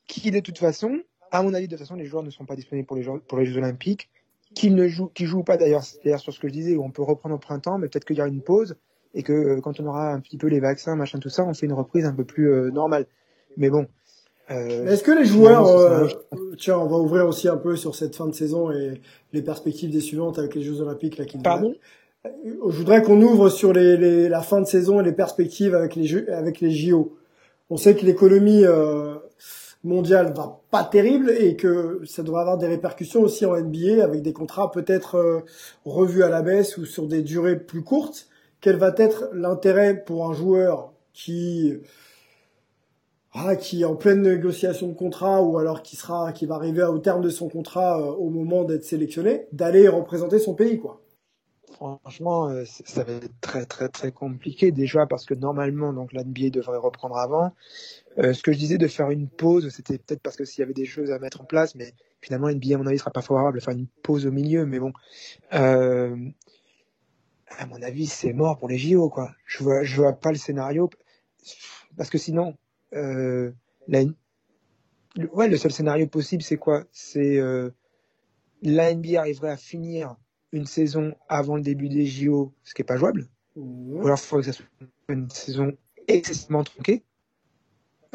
qui de toute façon, à mon avis, de toute façon, les joueurs ne seront pas disponibles pour les Jeux, pour les Jeux Olympiques, qui ne jouent, qui jouent pas d'ailleurs, d'ailleurs sur ce que je disais, où on peut reprendre au printemps, mais peut-être qu'il y aura une pause et que euh, quand on aura un petit peu les vaccins, machin, tout ça, on fait une reprise un peu plus euh, normale. Mais bon. euh, Est-ce que les joueurs, euh, tiens, on va ouvrir aussi un peu sur cette fin de saison et les perspectives des suivantes avec les Jeux Olympiques là qui Pardon? Euh, Je voudrais qu'on ouvre sur les, les- la fin de saison et les perspectives avec les Jeux, avec les JO. On sait que l'économie euh, mondiale va pas terrible et que ça devrait avoir des répercussions aussi en NBA avec des contrats peut-être euh, revus à la baisse ou sur des durées plus courtes. Quel va être l'intérêt pour un joueur qui ah, qui est en pleine négociation de contrat ou alors qui sera qui va arriver au terme de son contrat euh, au moment d'être sélectionné, d'aller représenter son pays quoi? Franchement, euh, ça va être très très très compliqué déjà parce que normalement donc la devrait reprendre avant. Euh, ce que je disais de faire une pause, c'était peut-être parce que s'il y avait des choses à mettre en place, mais finalement NBA à mon avis sera pas favorable à faire une pause au milieu. Mais bon, euh, à mon avis c'est mort pour les JO quoi. Je vois je vois pas le scénario parce que sinon euh, la, ouais le seul scénario possible c'est quoi? C'est euh, la NBA arriverait à finir une saison avant le début des JO, ce qui est pas jouable. Mhm. Ou alors, il faudrait que ça soit une saison excessivement tronquée.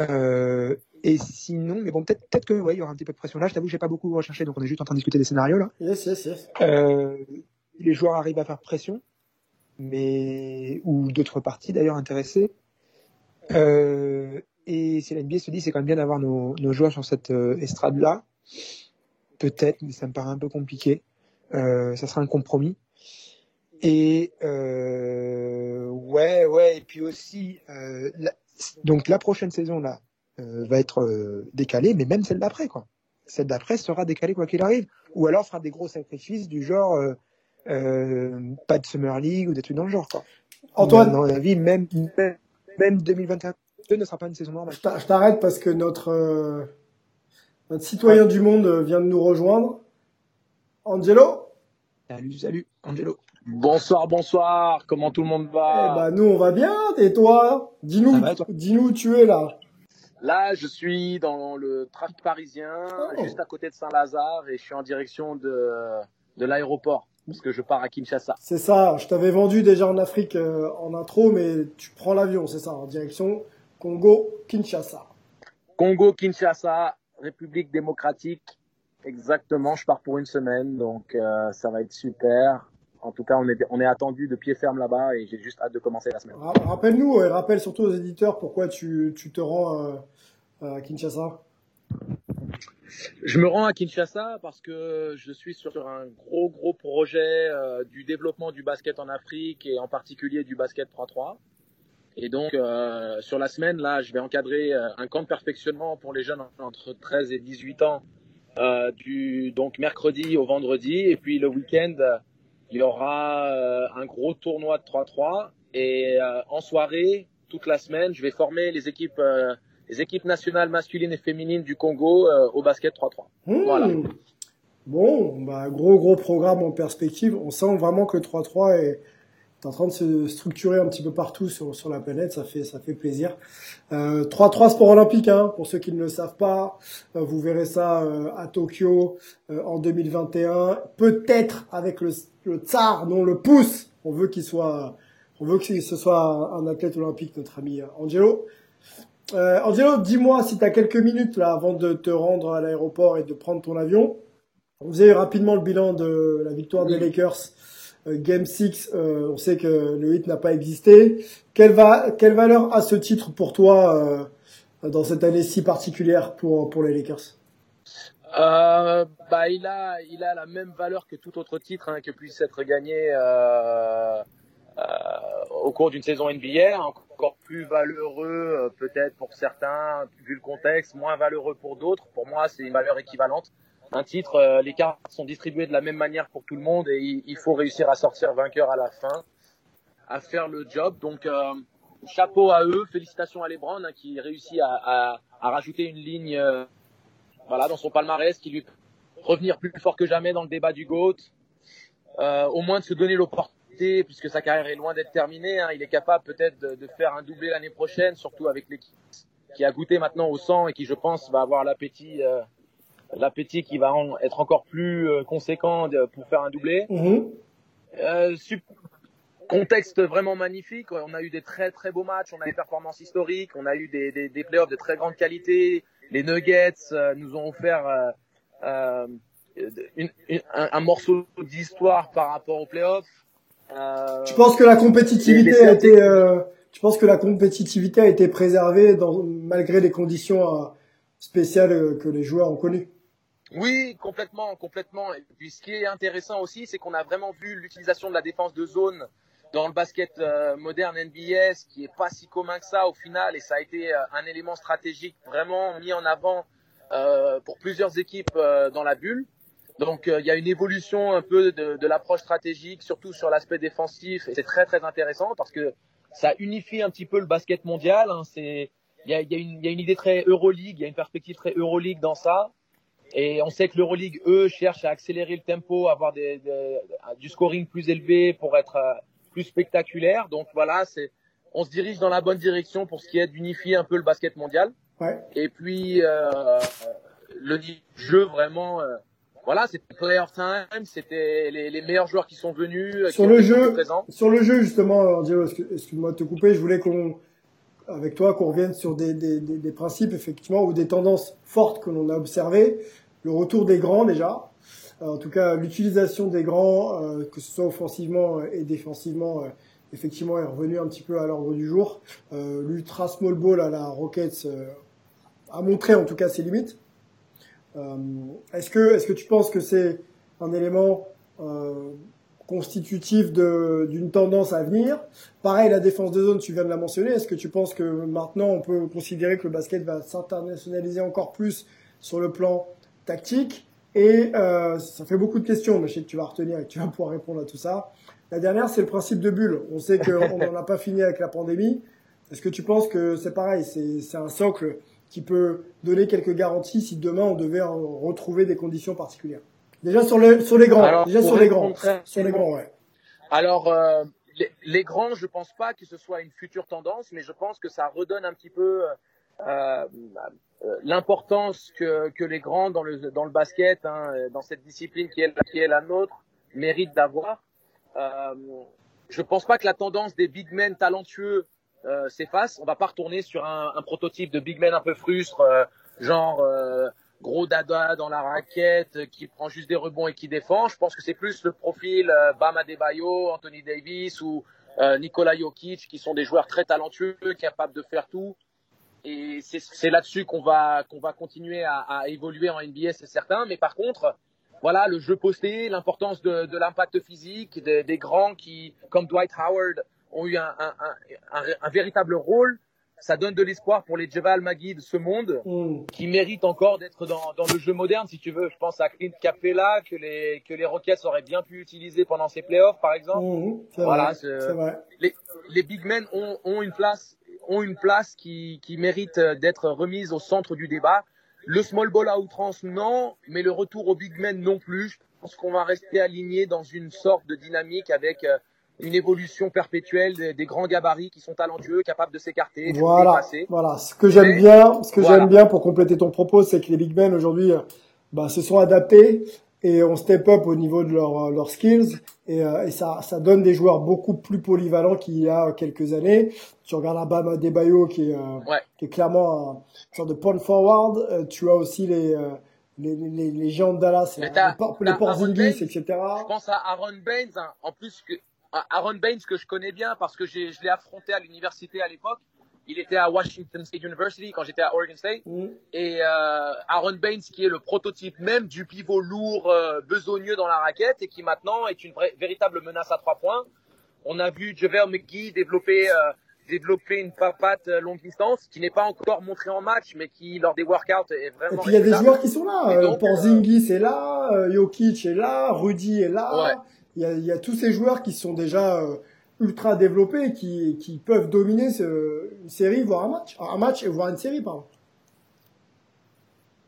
Euh, et sinon, mais bon, peut-être peut-être que ouais, il y aura un petit peu de pression là. Je t'avoue, j'ai pas beaucoup recherché, donc on est juste en train de discuter des scénarios là. Yes, yes, yes. Euh, les joueurs arrivent à faire pression, mais ou d'autres parties d'ailleurs intéressées. Euh, et si la NBA se dit, c'est quand même bien d'avoir nos, nos joueurs sur cette estrade là, peut-être, mais ça me paraît un peu compliqué. Euh, ça sera un compromis. Et euh, ouais, ouais, et puis aussi, euh, la- donc la prochaine saison là euh, va être euh, décalée, mais même celle d'après quoi. Celle d'après sera décalée quoi qu'il arrive, ou alors fera des gros sacrifices du genre euh, euh, pas de Summer League ou des trucs dans le genre quoi. Antoine, à mon avis, même même, même 2021 ne sera pas une saison normale. je t'a- je t'arrête parce que notre euh, notre citoyen du monde vient de nous rejoindre. Angelo Salut, salut, Angelo. Bonsoir, bonsoir. Comment tout le monde Eh va ben nous on va bien et toi? Dis-nous dis-nous où tu es là. Là, je suis dans le trafic parisien, Oh. juste à côté de Saint-Lazare, et je suis en direction de, de l'aéroport, parce que je pars à Kinshasa. C'est ça, je t'avais vendu déjà en Afrique euh, en intro mais tu prends l'avion, c'est ça, en direction Congo Kinshasa. Congo, Kinshasa, République démocratique. Exactement, je pars pour une semaine, donc euh, ça va être super. En tout cas, on est, on est attendu de pied ferme là-bas, et j'ai juste hâte de commencer la semaine. Ra- Rappelle-nous et rappelle surtout aux éditeurs pourquoi tu, tu te rends euh, à Kinshasa. Je me rends à Kinshasa parce que je suis sur un gros gros projet euh, du développement du basket en Afrique et en particulier du basket 3-3. Et donc sur la semaine là, je vais encadrer un camp de perfectionnement pour les jeunes entre 13 et 18 ans du donc mercredi au vendredi et puis le week-end il y aura euh, un gros tournoi de 3-3 et en soirée toute la semaine, je vais former les équipes les équipes nationales masculines et féminines du Congo euh, au basket 3-3. Mmh. Voilà. Bon, bah, gros gros programme en perspective. On sent vraiment que le 3-3 est, en train de se structurer un petit peu partout sur, sur la planète. Ça fait ça fait plaisir. 3-3 euh, sport olympique, hein, pour ceux qui ne le savent pas. Euh, vous verrez ça euh, à Tokyo euh, en 2021. Peut-être avec le, le tsar, non le pouce. On veut qu'il soit, on veut que ce soit un athlète olympique, notre ami Angelo. Euh, Angelo, dis-moi si tu as quelques minutes là avant de te rendre à l'aéroport et de prendre ton avion. On faisait rapidement le bilan de la victoire des Lakers. Euh, Game 6, euh, on sait que le hit n'a pas existé. Quelle, va, quelle valeur a ce titre pour toi euh, dans cette année si particulière pour, les Lakers? Bah, il a, il a la même valeur que tout autre titre hein, que puisse être gagné au cours d'une saison NBA, encore plus valeureux peut-être pour certains, vu le contexte, moins valeureux pour d'autres. Pour moi, c'est une valeur équivalente. Un titre, euh, les cartes sont distribuées de la même manière pour tout le monde et il faut réussir à sortir vainqueur à la fin, à faire le job. Donc, euh, chapeau à eux, félicitations à LeBron hein, qui réussit à, rajouter une ligne euh, voilà, dans son palmarès qui lui revenir plus fort que jamais dans le débat du GOAT. Au moins de se donner l'opportunité puisque sa carrière est loin d'être terminée. Hein. Il est capable peut-être de, faire un doublé l'année prochaine, surtout avec l'équipe qui a goûté maintenant au sang et qui, je pense, va avoir l'appétit, l'appétit qui va en, être encore plus euh, conséquent de, pour faire un doublé. Mm-hmm. Euh, contexte vraiment magnifique. On a eu des très très beaux matchs, on a des performances historiques, on a eu des, des, des playoffs de très grande qualité. Les Nuggets euh, nous ont offert euh, euh, une, une, un, un, morceau d'histoire par rapport aux playoffs. Euh, tu penses que la compétitivité a été, euh, tu penses que la compétitivité a été préservée dans, malgré les conditions euh, spéciales que les joueurs ont connues? Oui, complètement, complètement. Et puis ce qui est intéressant aussi, c'est qu'on a vraiment vu l'utilisation de la défense de zone dans le basket euh, moderne NBA, ce qui est pas si commun que ça au final, et ça a été un élément stratégique vraiment mis en avant euh, pour plusieurs équipes euh, dans la bulle. Donc il y a une évolution un peu de, de l'approche stratégique, surtout sur l'aspect défensif, et c'est très très intéressant parce que ça unifie un petit peu le basket mondial. Hein. C'est il y a, y, a y a, une idée très Euroleague, il y a une perspective très Euroleague dans ça. Et on sait que l'Euroleague, eux, cherche à accélérer le tempo, avoir des, des, du scoring plus élevé pour être plus spectaculaire. Donc voilà, c'est on se dirige dans la bonne direction pour ce qui est d'unifier un peu le basket mondial. Ouais. Et puis euh, le jeu vraiment, euh, voilà, c'était player time, c'était les, les, meilleurs joueurs qui sont venus. Euh, Sur le jeu, sur le jeu justement, excuse-moi de te couper, je voulais qu'on avec toi qu'on revienne sur des, des, des, des, principes effectivement ou des tendances fortes que l'on a observées. Le retour des grands déjà, en tout cas l'utilisation des grands, euh, que ce soit offensivement et défensivement, euh, effectivement est revenu un petit peu à l'ordre du jour. Euh, L'ultra small ball à la Rockets a montré en tout cas ses limites. est-ce que est-ce que tu penses que c'est un élément constitutif d'une tendance à venir? Pareil, la défense de zone, tu viens de la mentionner. Est-ce que tu penses que maintenant on peut considérer que le basket va s'internationaliser encore plus sur le plan tactique Et euh, ça fait beaucoup de questions, mais je sais que tu vas retenir et que tu vas pouvoir répondre à tout ça. La dernière, c'est le principe de bulle. On sait qu'on [LAUGHS] n'en a pas fini avec la pandémie. Est-ce que tu penses que c'est pareil? C'est un socle qui peut donner quelques garanties si demain on devait retrouver des conditions particulières? Déjà sur, le, sur les grands. Alors, Déjà sur les grands. Sur les grands, ouais. Alors, euh, les, les, grands, je pense pas que ce soit une future tendance, mais je pense que ça redonne un petit peu euh, l'importance que, les grands dans le, basket, hein, dans cette discipline qui est, la nôtre, méritent d'avoir. Euh, je pense pas que la tendance des big men talentueux euh, s'efface. On va pas retourner sur un, prototype de big men un peu frustre, euh, genre euh, gros dada dans la raquette, qui prend juste des rebonds et qui défend. Je pense que c'est plus le profil euh, Bam Adebayo, Anthony Davis ou euh, Nikola Jokic, qui sont des joueurs très talentueux, capables de faire tout. Et c'est là-dessus qu'on va qu'on va continuer à, à, évoluer en NBA, c'est certain. Mais par contre, voilà, le jeu posté, l'importance de, de l'impact physique, des, des, grands qui, comme Dwight Howard, ont eu un, un, un, un véritable rôle. Ça donne de l'espoir pour les Jebal Magui de ce monde, Mm. qui méritent encore d'être dans, dans le jeu moderne, si tu veux. Je pense à Clint Capella, que les, que les Rockets auraient bien pu utiliser pendant ces playoffs, par exemple. C'est Voilà, vrai. les, les big men ont, ont une place ont une place qui, qui mérite d'être remise au centre du débat. Le small ball à outrance, non, mais le retour au big men non plus. Je pense qu'on va rester aligné dans une sorte de dynamique avec euh, une évolution perpétuelle des, des grands gabarits qui sont talentueux, capables de s'écarter, de Voilà, dépasser. voilà. Ce que j'aime bien, ce que voilà. j'aime bien pour compléter ton propos, c'est que les big men aujourd'hui, euh, bah, se sont adaptés et ont step up au niveau de leurs leurs skills et, euh, et ça, ça donne des joueurs beaucoup plus polyvalents qu'il y a quelques années. Tu regardes un Bam Adebayo qui est, euh, Ouais. qui est clairement un sorte de point forward. Euh, tu as aussi les, euh, les, les, les géants de Dallas, Mais les, Por- les Porzingis, etc. Je pense à Aaron Baines, hein, en plus que Aaron Baines que je connais bien parce que je l'ai affronté à l'université à l'époque. Il était à Washington State University quand j'étais à Oregon State. Mm. Et euh, Aaron Baines, qui est le prototype même du pivot lourd, euh, besogneux dans la raquette, et qui maintenant est une vraie, véritable menace à trois points. On a vu JaVale McGee développer, euh, développer une papate euh, longue distance, qui n'est pas encore montré en match, mais qui, lors des workouts, est Et vraiment puis il y a des joueurs qui sont là. Et Euh, donc, Porzingis est là, euh, Jokic est là, Rudy est là. Ouais. Il y, a, il y a tous ces joueurs qui sont déjà euh, ultra développés qui, qui peuvent dominer une série, voire un match. Un match et voire une série, pardon.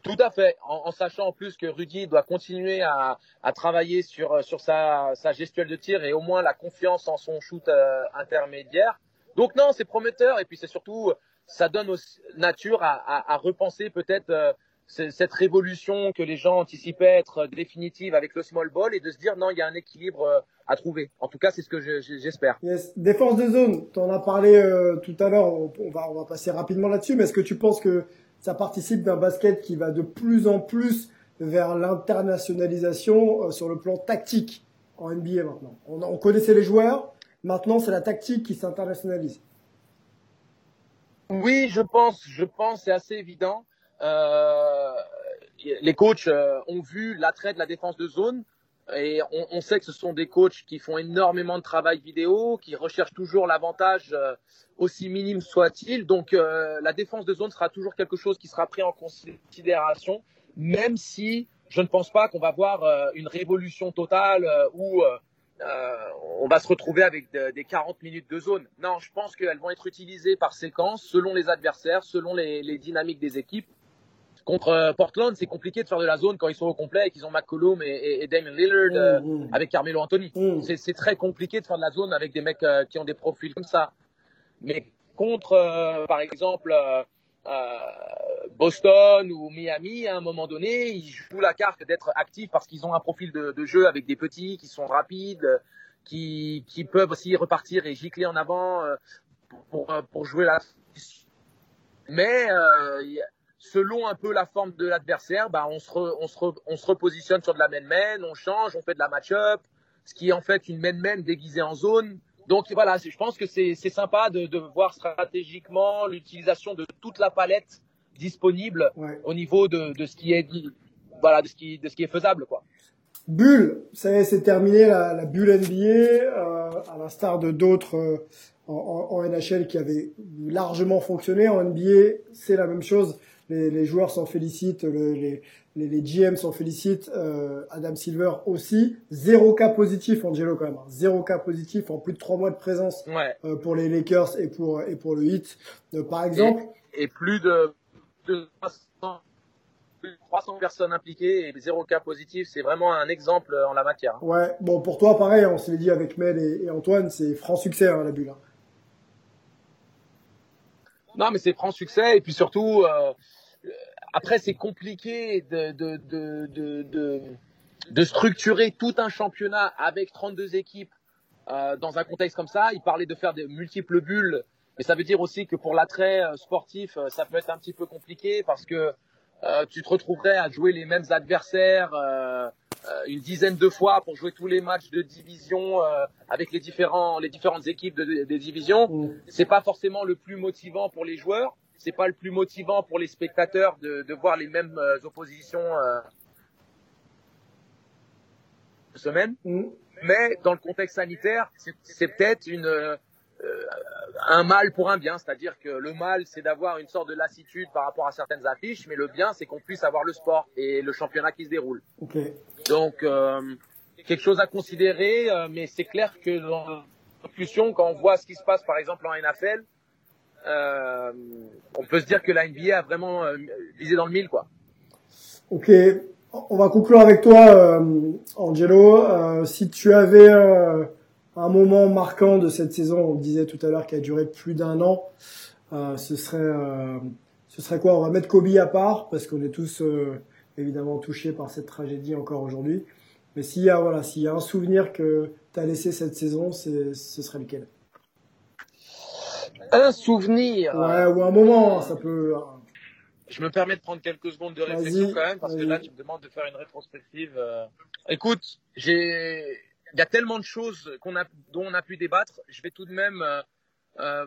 Tout à fait, en, sachant en plus que Rudy doit continuer à, à travailler sur, sur sa, sa gestuelle de tir et au moins la confiance en son shoot euh, intermédiaire. Donc non, c'est prometteur et puis c'est surtout, ça donne nature à, à, repenser peut-être euh, cette révolution que les gens anticipaient être définitive avec le small ball et de se dire non, il y a un équilibre euh, à trouver. En tout cas, c'est ce que je- je- j'espère. Yes. Défense de zone, tu en as parlé euh, tout à l'heure, on, on va, on va passer rapidement là-dessus, mais est-ce que tu penses que ça participe d'un basket qui va de plus en plus vers l'internationalisation euh, sur le plan tactique en NBA maintenant? On, on connaissait les joueurs, maintenant c'est la tactique qui s'internationalise. Oui, je pense, je pense, c'est assez évident. Euh, les coachs euh, ont vu l'attrait de la défense de zone et on, on sait que ce sont des coachs qui font énormément de travail vidéo, qui recherchent toujours l'avantage euh, aussi minime soit-il. Donc euh, la défense de zone sera toujours quelque chose qui sera pris en considération, même si je ne pense pas qu'on va voir euh, une révolution totale euh, où on va se retrouver avec de- des 40 minutes de zone. Non, je pense qu'elles vont être utilisées par séquence, selon les adversaires, selon les, les dynamiques des équipes. Contre euh, Portland, c'est compliqué de faire de la zone quand ils sont au complet et qu'ils ont McCollum et, et, et Damon Lillard euh, Mmh, mmh. avec Carmelo Anthony. Mmh. C'est- très compliqué de faire de la zone avec des mecs euh, qui ont des profils comme ça. Mais contre, euh, par exemple, euh, euh, Boston ou Miami, à un moment donné, ils jouent la carte d'être actifs parce qu'ils ont un profil de, de jeu avec des petits qui sont rapides, euh, qui, qui peuvent aussi repartir et gicler en avant euh, pour, jouer la. Mais euh, y a- selon un peu la forme de l'adversaire, bah, on, se re- on, se re- on se repositionne sur de la man-man, on change, on fait de la match-up, ce qui est en fait une man-man déguisée en zone. Donc voilà, je pense que c'est c'est sympa de, de voir stratégiquement l'utilisation de toute la palette disponible Ouais. au niveau de, de ce qui est dit, voilà, de ce qui, de ce qui est faisable, quoi. Bulle, ça y est, c'est terminé la, la bulle NBA, euh, à l'instar de d'autres euh, en, en- en NHL qui avaient largement fonctionné. En NBA, c'est la même chose. Les, les joueurs s'en félicitent, le- les, les, les GM s'en félicitent, euh, Adam Silver aussi. Zéro cas positif, Angelo quand même. hein. Zéro cas positif en plus de trois mois de présence Ouais. euh, pour les Lakers et pour et pour le Heat, Euh, par exemple. Et plus de, de 300, plus de 300 personnes impliquées et zéro cas positif, c'est vraiment un exemple en la matière. hein. Ouais, bon pour toi pareil, on se l'est dit avec Mel et, et Antoine, c'est franc succès hein, la bulle. hein. Non, mais c'est franc succès et puis surtout, euh, après c'est compliqué de, de, de, de, de, structurer tout un championnat avec 32 équipes euh, dans un contexte comme ça. Il parlait de faire de multiples bulles, mais ça veut dire aussi que pour l'attrait euh, sportif, euh, ça peut être un petit peu compliqué parce que euh, tu te retrouverais à jouer les mêmes adversaires euh, euh, une dizaine de fois pour jouer tous les matchs de division euh, avec les différents les différentes équipes de- des divisions Mm. c'est pas forcément le plus motivant pour les joueurs. c'est pas le plus motivant pour les spectateurs de, de voir les mêmes euh, oppositions euh, semaine. Mm. Mais dans le contexte sanitaire, c'est- c'est peut-être une euh, un mal pour un bien, c'est-à-dire que le mal, c'est d'avoir une sorte de lassitude par rapport à certaines affiches, mais le bien, c'est qu'on puisse avoir le sport et le championnat qui se déroule. Donc, euh, quelque chose à considérer, euh, mais c'est clair que dans la discussion, quand on voit ce qui se passe, par exemple, en NFL, euh, on peut se dire que la NBA a vraiment euh, visé dans le mille, quoi. Ok, on va conclure avec toi, euh, Angelo. Euh, si tu avais euh, un moment marquant de cette saison, on disait tout à l'heure qu'elle a duré plus d'un an, euh, ce serait, euh, ce serait quoi? On va mettre Kobe à part parce qu'on est tous euh, évidemment touchés par cette tragédie encore aujourd'hui. Mais s'il y a voilà, s'il y a un souvenir que tu as laissé cette saison, c'est, ce serait lequel? Un souvenir. Ouais, ou un moment, hein, ça peut. Je me permets de prendre quelques secondes de réflexion quand même, parce que là, tu me demandes de faire une rétrospective. euh. Écoute, j'ai, y a tellement de choses qu'on a, dont on a pu débattre. Je vais tout de même euh, euh,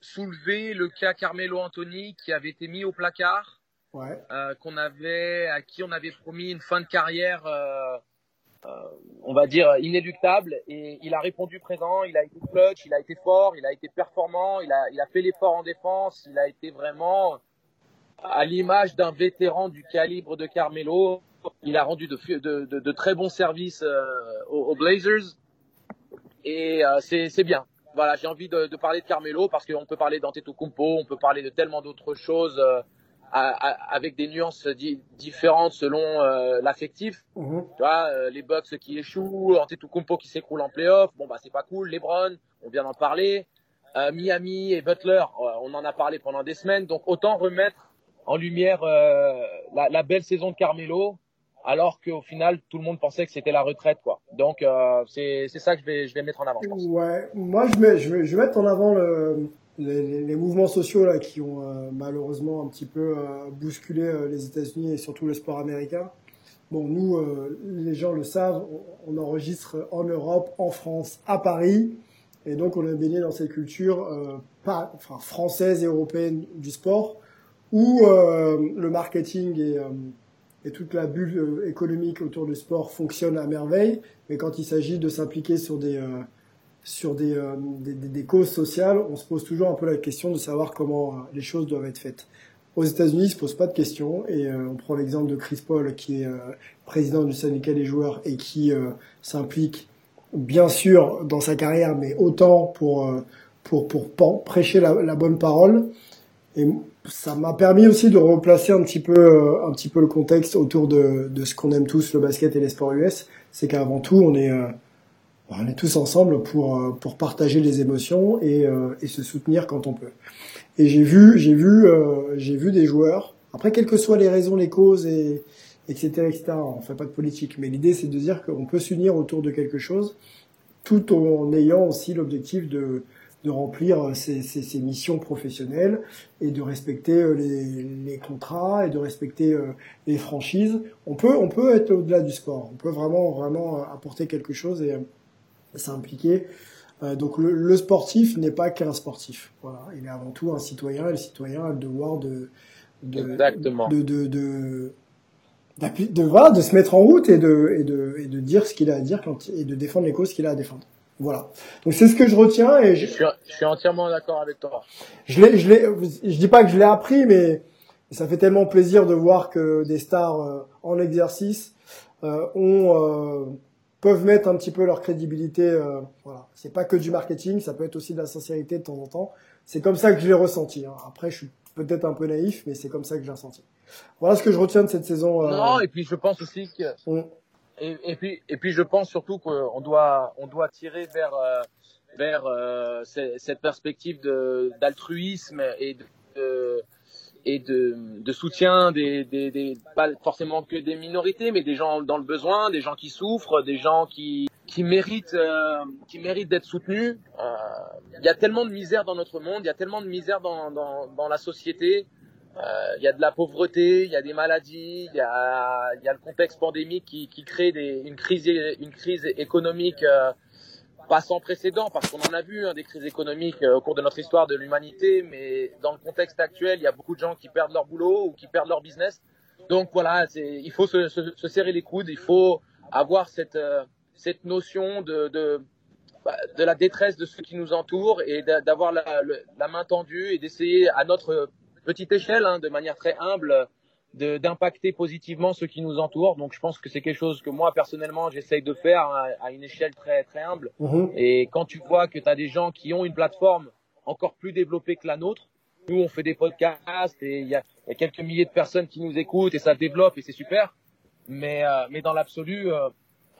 soulever le cas Carmelo Anthony qui avait été mis au placard, Ouais. euh, qu'on avait, à qui on avait promis une fin de carrière, euh, euh, on va dire inéluctable, et il a répondu présent. Il a été clutch, il a été fort, il a été performant, il a, il a fait l'effort en défense, il a été vraiment à l'image d'un vétéran du calibre de Carmelo. Il a rendu de, de, de, de très bons services euh, aux, aux Blazers et euh, c'est bien. Voilà, j'ai envie de, parler de Carmelo parce qu'on peut parler d'Antetokounmpo, on peut parler de tellement d'autres choses euh, avec des nuances di- différentes selon euh, l'affectif. Mhm. Tu vois, euh, les Bucks qui échouent, Antetokounmpo qui s'écroule en playoff, bon bah c'est pas cool. LeBron, on vient d'en parler. Euh, Miami et Butler, on en a parlé pendant des semaines. Donc autant remettre en lumière la, la belle saison de Carmelo, alors qu'au final tout le monde pensait que c'était la retraite quoi. Donc euh, c'est ça que je vais je vais mettre en avant. Ouais, moi je, mets, je, vais, je vais mettre en avant le, les, les- mouvements sociaux là qui ont euh, malheureusement un petit peu euh, bousculé euh, les États-Unis et surtout le sport américain. Bon, nous, euh, les gens le savent, on, enregistre en Europe, en France, à Paris, et donc on est baigné dans cette culture euh, pas, enfin, française et européenne du sport, où le marketing et, euh, et toute la bulle euh, économique autour du sport fonctionne à merveille, mais quand il s'agit de s'impliquer sur des euh, sur euh, des, des- causes sociales, on se pose toujours un peu la question de savoir comment les choses doivent être faites. Aux États-Unis, ils se posent pas de questions et on prend l'exemple de Chris Paul qui est président du syndicat des joueurs et qui s'implique bien sûr dans sa carrière, mais autant pour pour pour prêcher la, bonne parole. Ça m'a permis aussi de replacer un petit peu euh, un petit peu le contexte autour de de ce qu'on aime tous, le basket et les sports US. C'est qu'avant tout, on est euh, on est tous ensemble pour euh, pour partager les émotions et et se soutenir quand on peut. Et j'ai vu j'ai vu j'ai vu des joueurs. Après, quelles que soient les raisons, les causes et etc etc. On fait pas de politique, mais l'idée c'est de dire qu'on peut s'unir autour de quelque chose, tout en ayant aussi l'objectif de de remplir ses, ses, ses missions professionnelles et de respecter euh, les, les contrats et de respecter euh, les franchises. On peut on peut être au-delà du sport. On peut vraiment vraiment apporter quelque chose et s'impliquer. Euh, donc le, le sportif n'est pas qu'un sportif. Voilà, il est avant tout un citoyen et le citoyen a le devoir de de Exactement. de de, de de, de se mettre en route et de, et de, et de dire ce qu'il a à dire quand, et de défendre les causes qu'il a à défendre. Voilà. Donc c'est ce que je retiens et Je je, suis, je suis entièrement d'accord avec toi. je l'ai, je l'ai, je dis pas que je l'ai appris, mais ça fait tellement plaisir de voir que des stars euh, en exercice euh, ont euh, peuvent mettre un petit peu leur crédibilité. Euh, voilà, c'est pas que du marketing, ça peut être aussi de la sincérité de temps en temps. C'est comme ça que je l'ai ressenti. hein. Après, je suis peut-être un peu naïf, mais c'est comme ça que je l'ai ressenti. Voilà ce que je retiens de cette saison. euh, Non, et puis je pense aussi que on- et, puis et puis je pense surtout qu'on doit on doit tirer vers euh, vers euh, ce- cette perspective d'altruisme et de, et de, de soutien des, des, des pas forcément que des minorités mais des gens dans le besoin des gens qui souffrent des gens qui qui méritent euh, qui méritent d'être soutenus. Euh, il y a tellement de misère dans notre monde il y a tellement de misère dans dans, dans la société il y a de la pauvreté, il y a des maladies, il y a, y a le contexte pandémique qui, qui crée des, une crise, une crise économique euh, pas sans précédent parce qu'on en a vu hein, des crises économiques euh, au cours de notre histoire de l'humanité, mais dans le contexte actuel, il y a beaucoup de gens qui perdent leur boulot ou qui perdent leur business. Donc voilà, il faut se, se, se, serrer les coudes, il faut avoir cette, euh, cette notion de, de, bah, de, la détresse de ceux qui nous entourent et d'avoir la, main tendue et d'essayer à notre petite échelle, hein, de manière très humble, d'impacter positivement ceux qui nous entourent. Donc je pense que c'est quelque chose que moi personnellement j'essaye de faire à, une échelle très très humble. Mhm. Et quand tu vois que tu as des gens qui ont une plateforme encore plus développée que la nôtre, nous on fait des podcasts et il y a, quelques milliers de personnes qui nous écoutent et ça développe et c'est super. Mais euh, mais dans l'absolu, euh,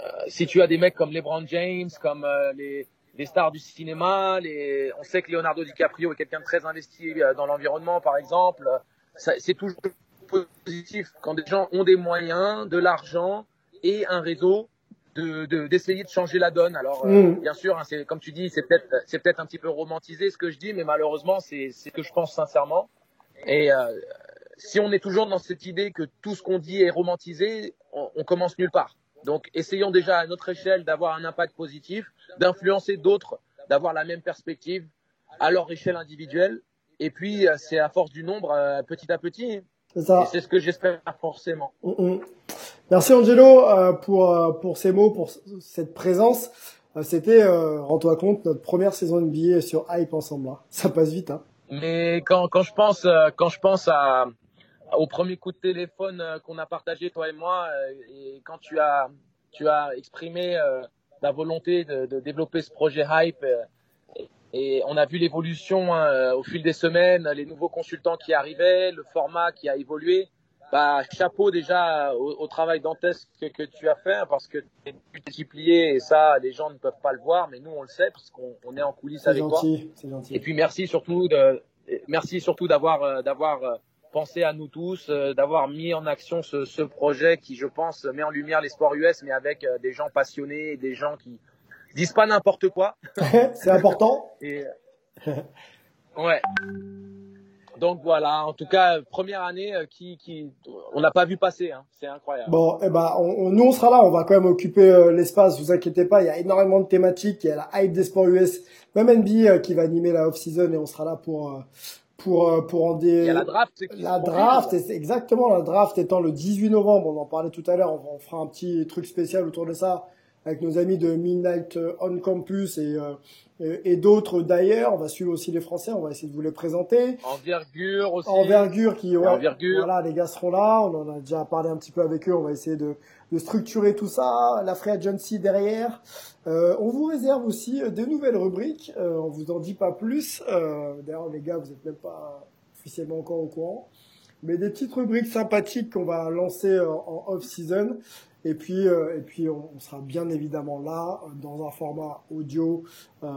euh, si tu as des mecs comme LeBron James, comme les les stars du cinéma, les... on sait que Leonardo DiCaprio est quelqu'un de très investi dans l'environnement par exemple. C'est toujours positif quand des gens ont des moyens, de l'argent et un réseau de d'essayer de, changer la donne. Alors euh, mm. bien sûr, hein, c'est comme tu dis, c'est peut-être c'est peut-être un petit peu romantisé ce que je dis, mais malheureusement c'est c'est ce que je pense sincèrement. Et euh, si on est toujours dans cette idée que tout ce qu'on dit est romantisé, on, on, commence nulle part. Donc essayons déjà à notre échelle d'avoir un impact positif, d'influencer d'autres, d'avoir la même perspective à leur échelle individuelle. Et puis euh, c'est à force du nombre, petit à petit. C'est ce que j'espère forcément. Mm, mm. Merci Angelo euh, pour euh, pour ces mots, pour cette présence. Euh, c'était, rends-toi compte, notre première saison NBA sur Hype ensemble. Hein. Ça passe vite. Hein. Mais quand quand je pense quand je pense à au premier coup de téléphone qu'on a partagé toi et moi et quand tu as tu as exprimé la volonté de, de développer ce projet Hype et on a vu l'évolution hein, euh, au fil des semaines, les nouveaux consultants qui arrivaient, le format qui a évolué. Bah, chapeau déjà au, travail dantesque que, tu as fait, parce que tu es multiplié et ça, les gens ne peuvent pas le voir, mais nous on le sait parce qu'on est en coulisses avec gentil, toi. Gentil. Et puis merci surtout de, merci surtout d'avoir euh, d'avoir euh, pensé à nous tous, d'avoir mis en action ce, ce, projet qui, je pense, met en lumière les sports US, mais avec des gens passionnés, des gens qui disent pas n'importe quoi. [LAUGHS] c'est important. Et, ouais. Donc voilà, en tout cas, première année euh, qui, qui on n'a pas vu passer, hein. c'est incroyable. Bon, eh ben, on, nous on sera là, on va quand même occuper euh, l'espace, vous inquiétez pas, il y a énormément de thématiques, il y a la hype des sports US, même NBA euh, qui va animer la off-season et on sera là pour pour pour en des. Il y a la draft. La draft, exactement, la draft étant le 18 novembre, on en parlait tout à l'heure, on, on fera un petit truc spécial autour de ça avec nos amis de Midnight on Campus et, euh, et, d'autres d'ailleurs. On va suivre aussi les Français, on va essayer de vous les présenter. Envergure aussi. Envergure qui, ouais, Envergure. voilà, les gars seront là. On en a déjà parlé un petit peu avec eux. On va essayer de, de structurer tout ça. La Free Agency derrière. Euh, on vous réserve aussi euh, des nouvelles rubriques. Euh, on vous en dit pas plus. Euh, D'ailleurs, les gars, vous êtes même pas officiellement encore au courant. Mais des petites rubriques sympathiques qu'on va lancer en off-season. Et puis, euh, et puis on, sera bien évidemment là euh, dans un format audio euh,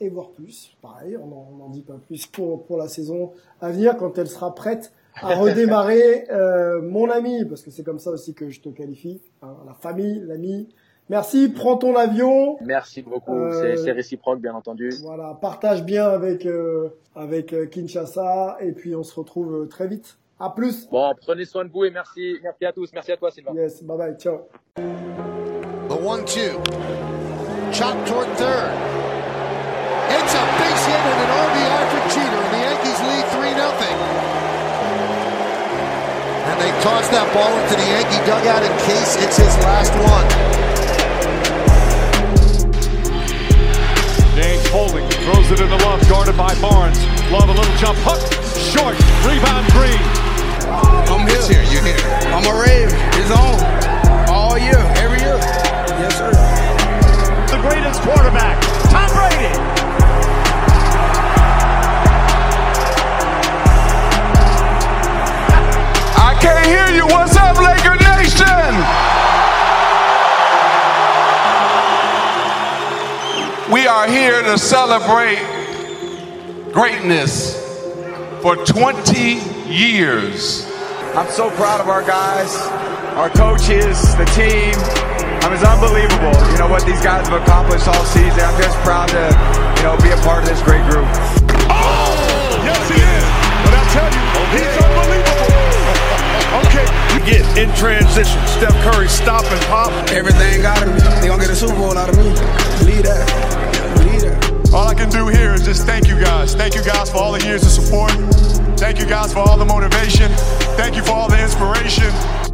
et voir plus. Pareil, on n'en dit pas plus pour, pour la saison à venir quand elle sera prête à [LAUGHS] redémarrer. euh, mon ami, parce que c'est comme ça aussi que je te qualifie, hein, la famille, l'ami. Merci, prends ton avion. Merci beaucoup, euh, c'est réciproque bien entendu. Voilà, partage bien avec avec Kinshasa et puis on se retrouve très vite. À plus. Bon, prenez soin de vous et merci. Merci à tous. Merci à toi, Sylvain. Yes, bye bye. Ciao. The one two. Chop toward third. It's a base hit and an RBI for Cheater, and the Yankees lead 3 0. And they toss that ball into the Yankee dugout in case it's his last one. James holding, throws it in the love, guarded by Barnes. Love a little jump hook, short, rebound Green. I'm here. It's here. You're here. I'm a rave. It's on. All year. Every year. Yes, sir. The greatest quarterback, Tom Brady. I can't hear you. What's up, Laker Nation? We are here to celebrate greatness for 20 years. I'm so proud of our guys, our coaches, the team. I mean, it's unbelievable, you know, what these guys have accomplished all season. I'm just proud to, you know, be a part of this great group. Oh, yes, he is. But I tell you, he's unbelievable. [LAUGHS] okay, you get into transition. Steph Curry stop and pop. Everything out of me. They gonna get a Super Bowl out of me. Believe that. Believe that. All I can do here is just thank you guys. Thank you guys for all the years of support. Thank you guys for all the motivation. Thank you for all the inspiration.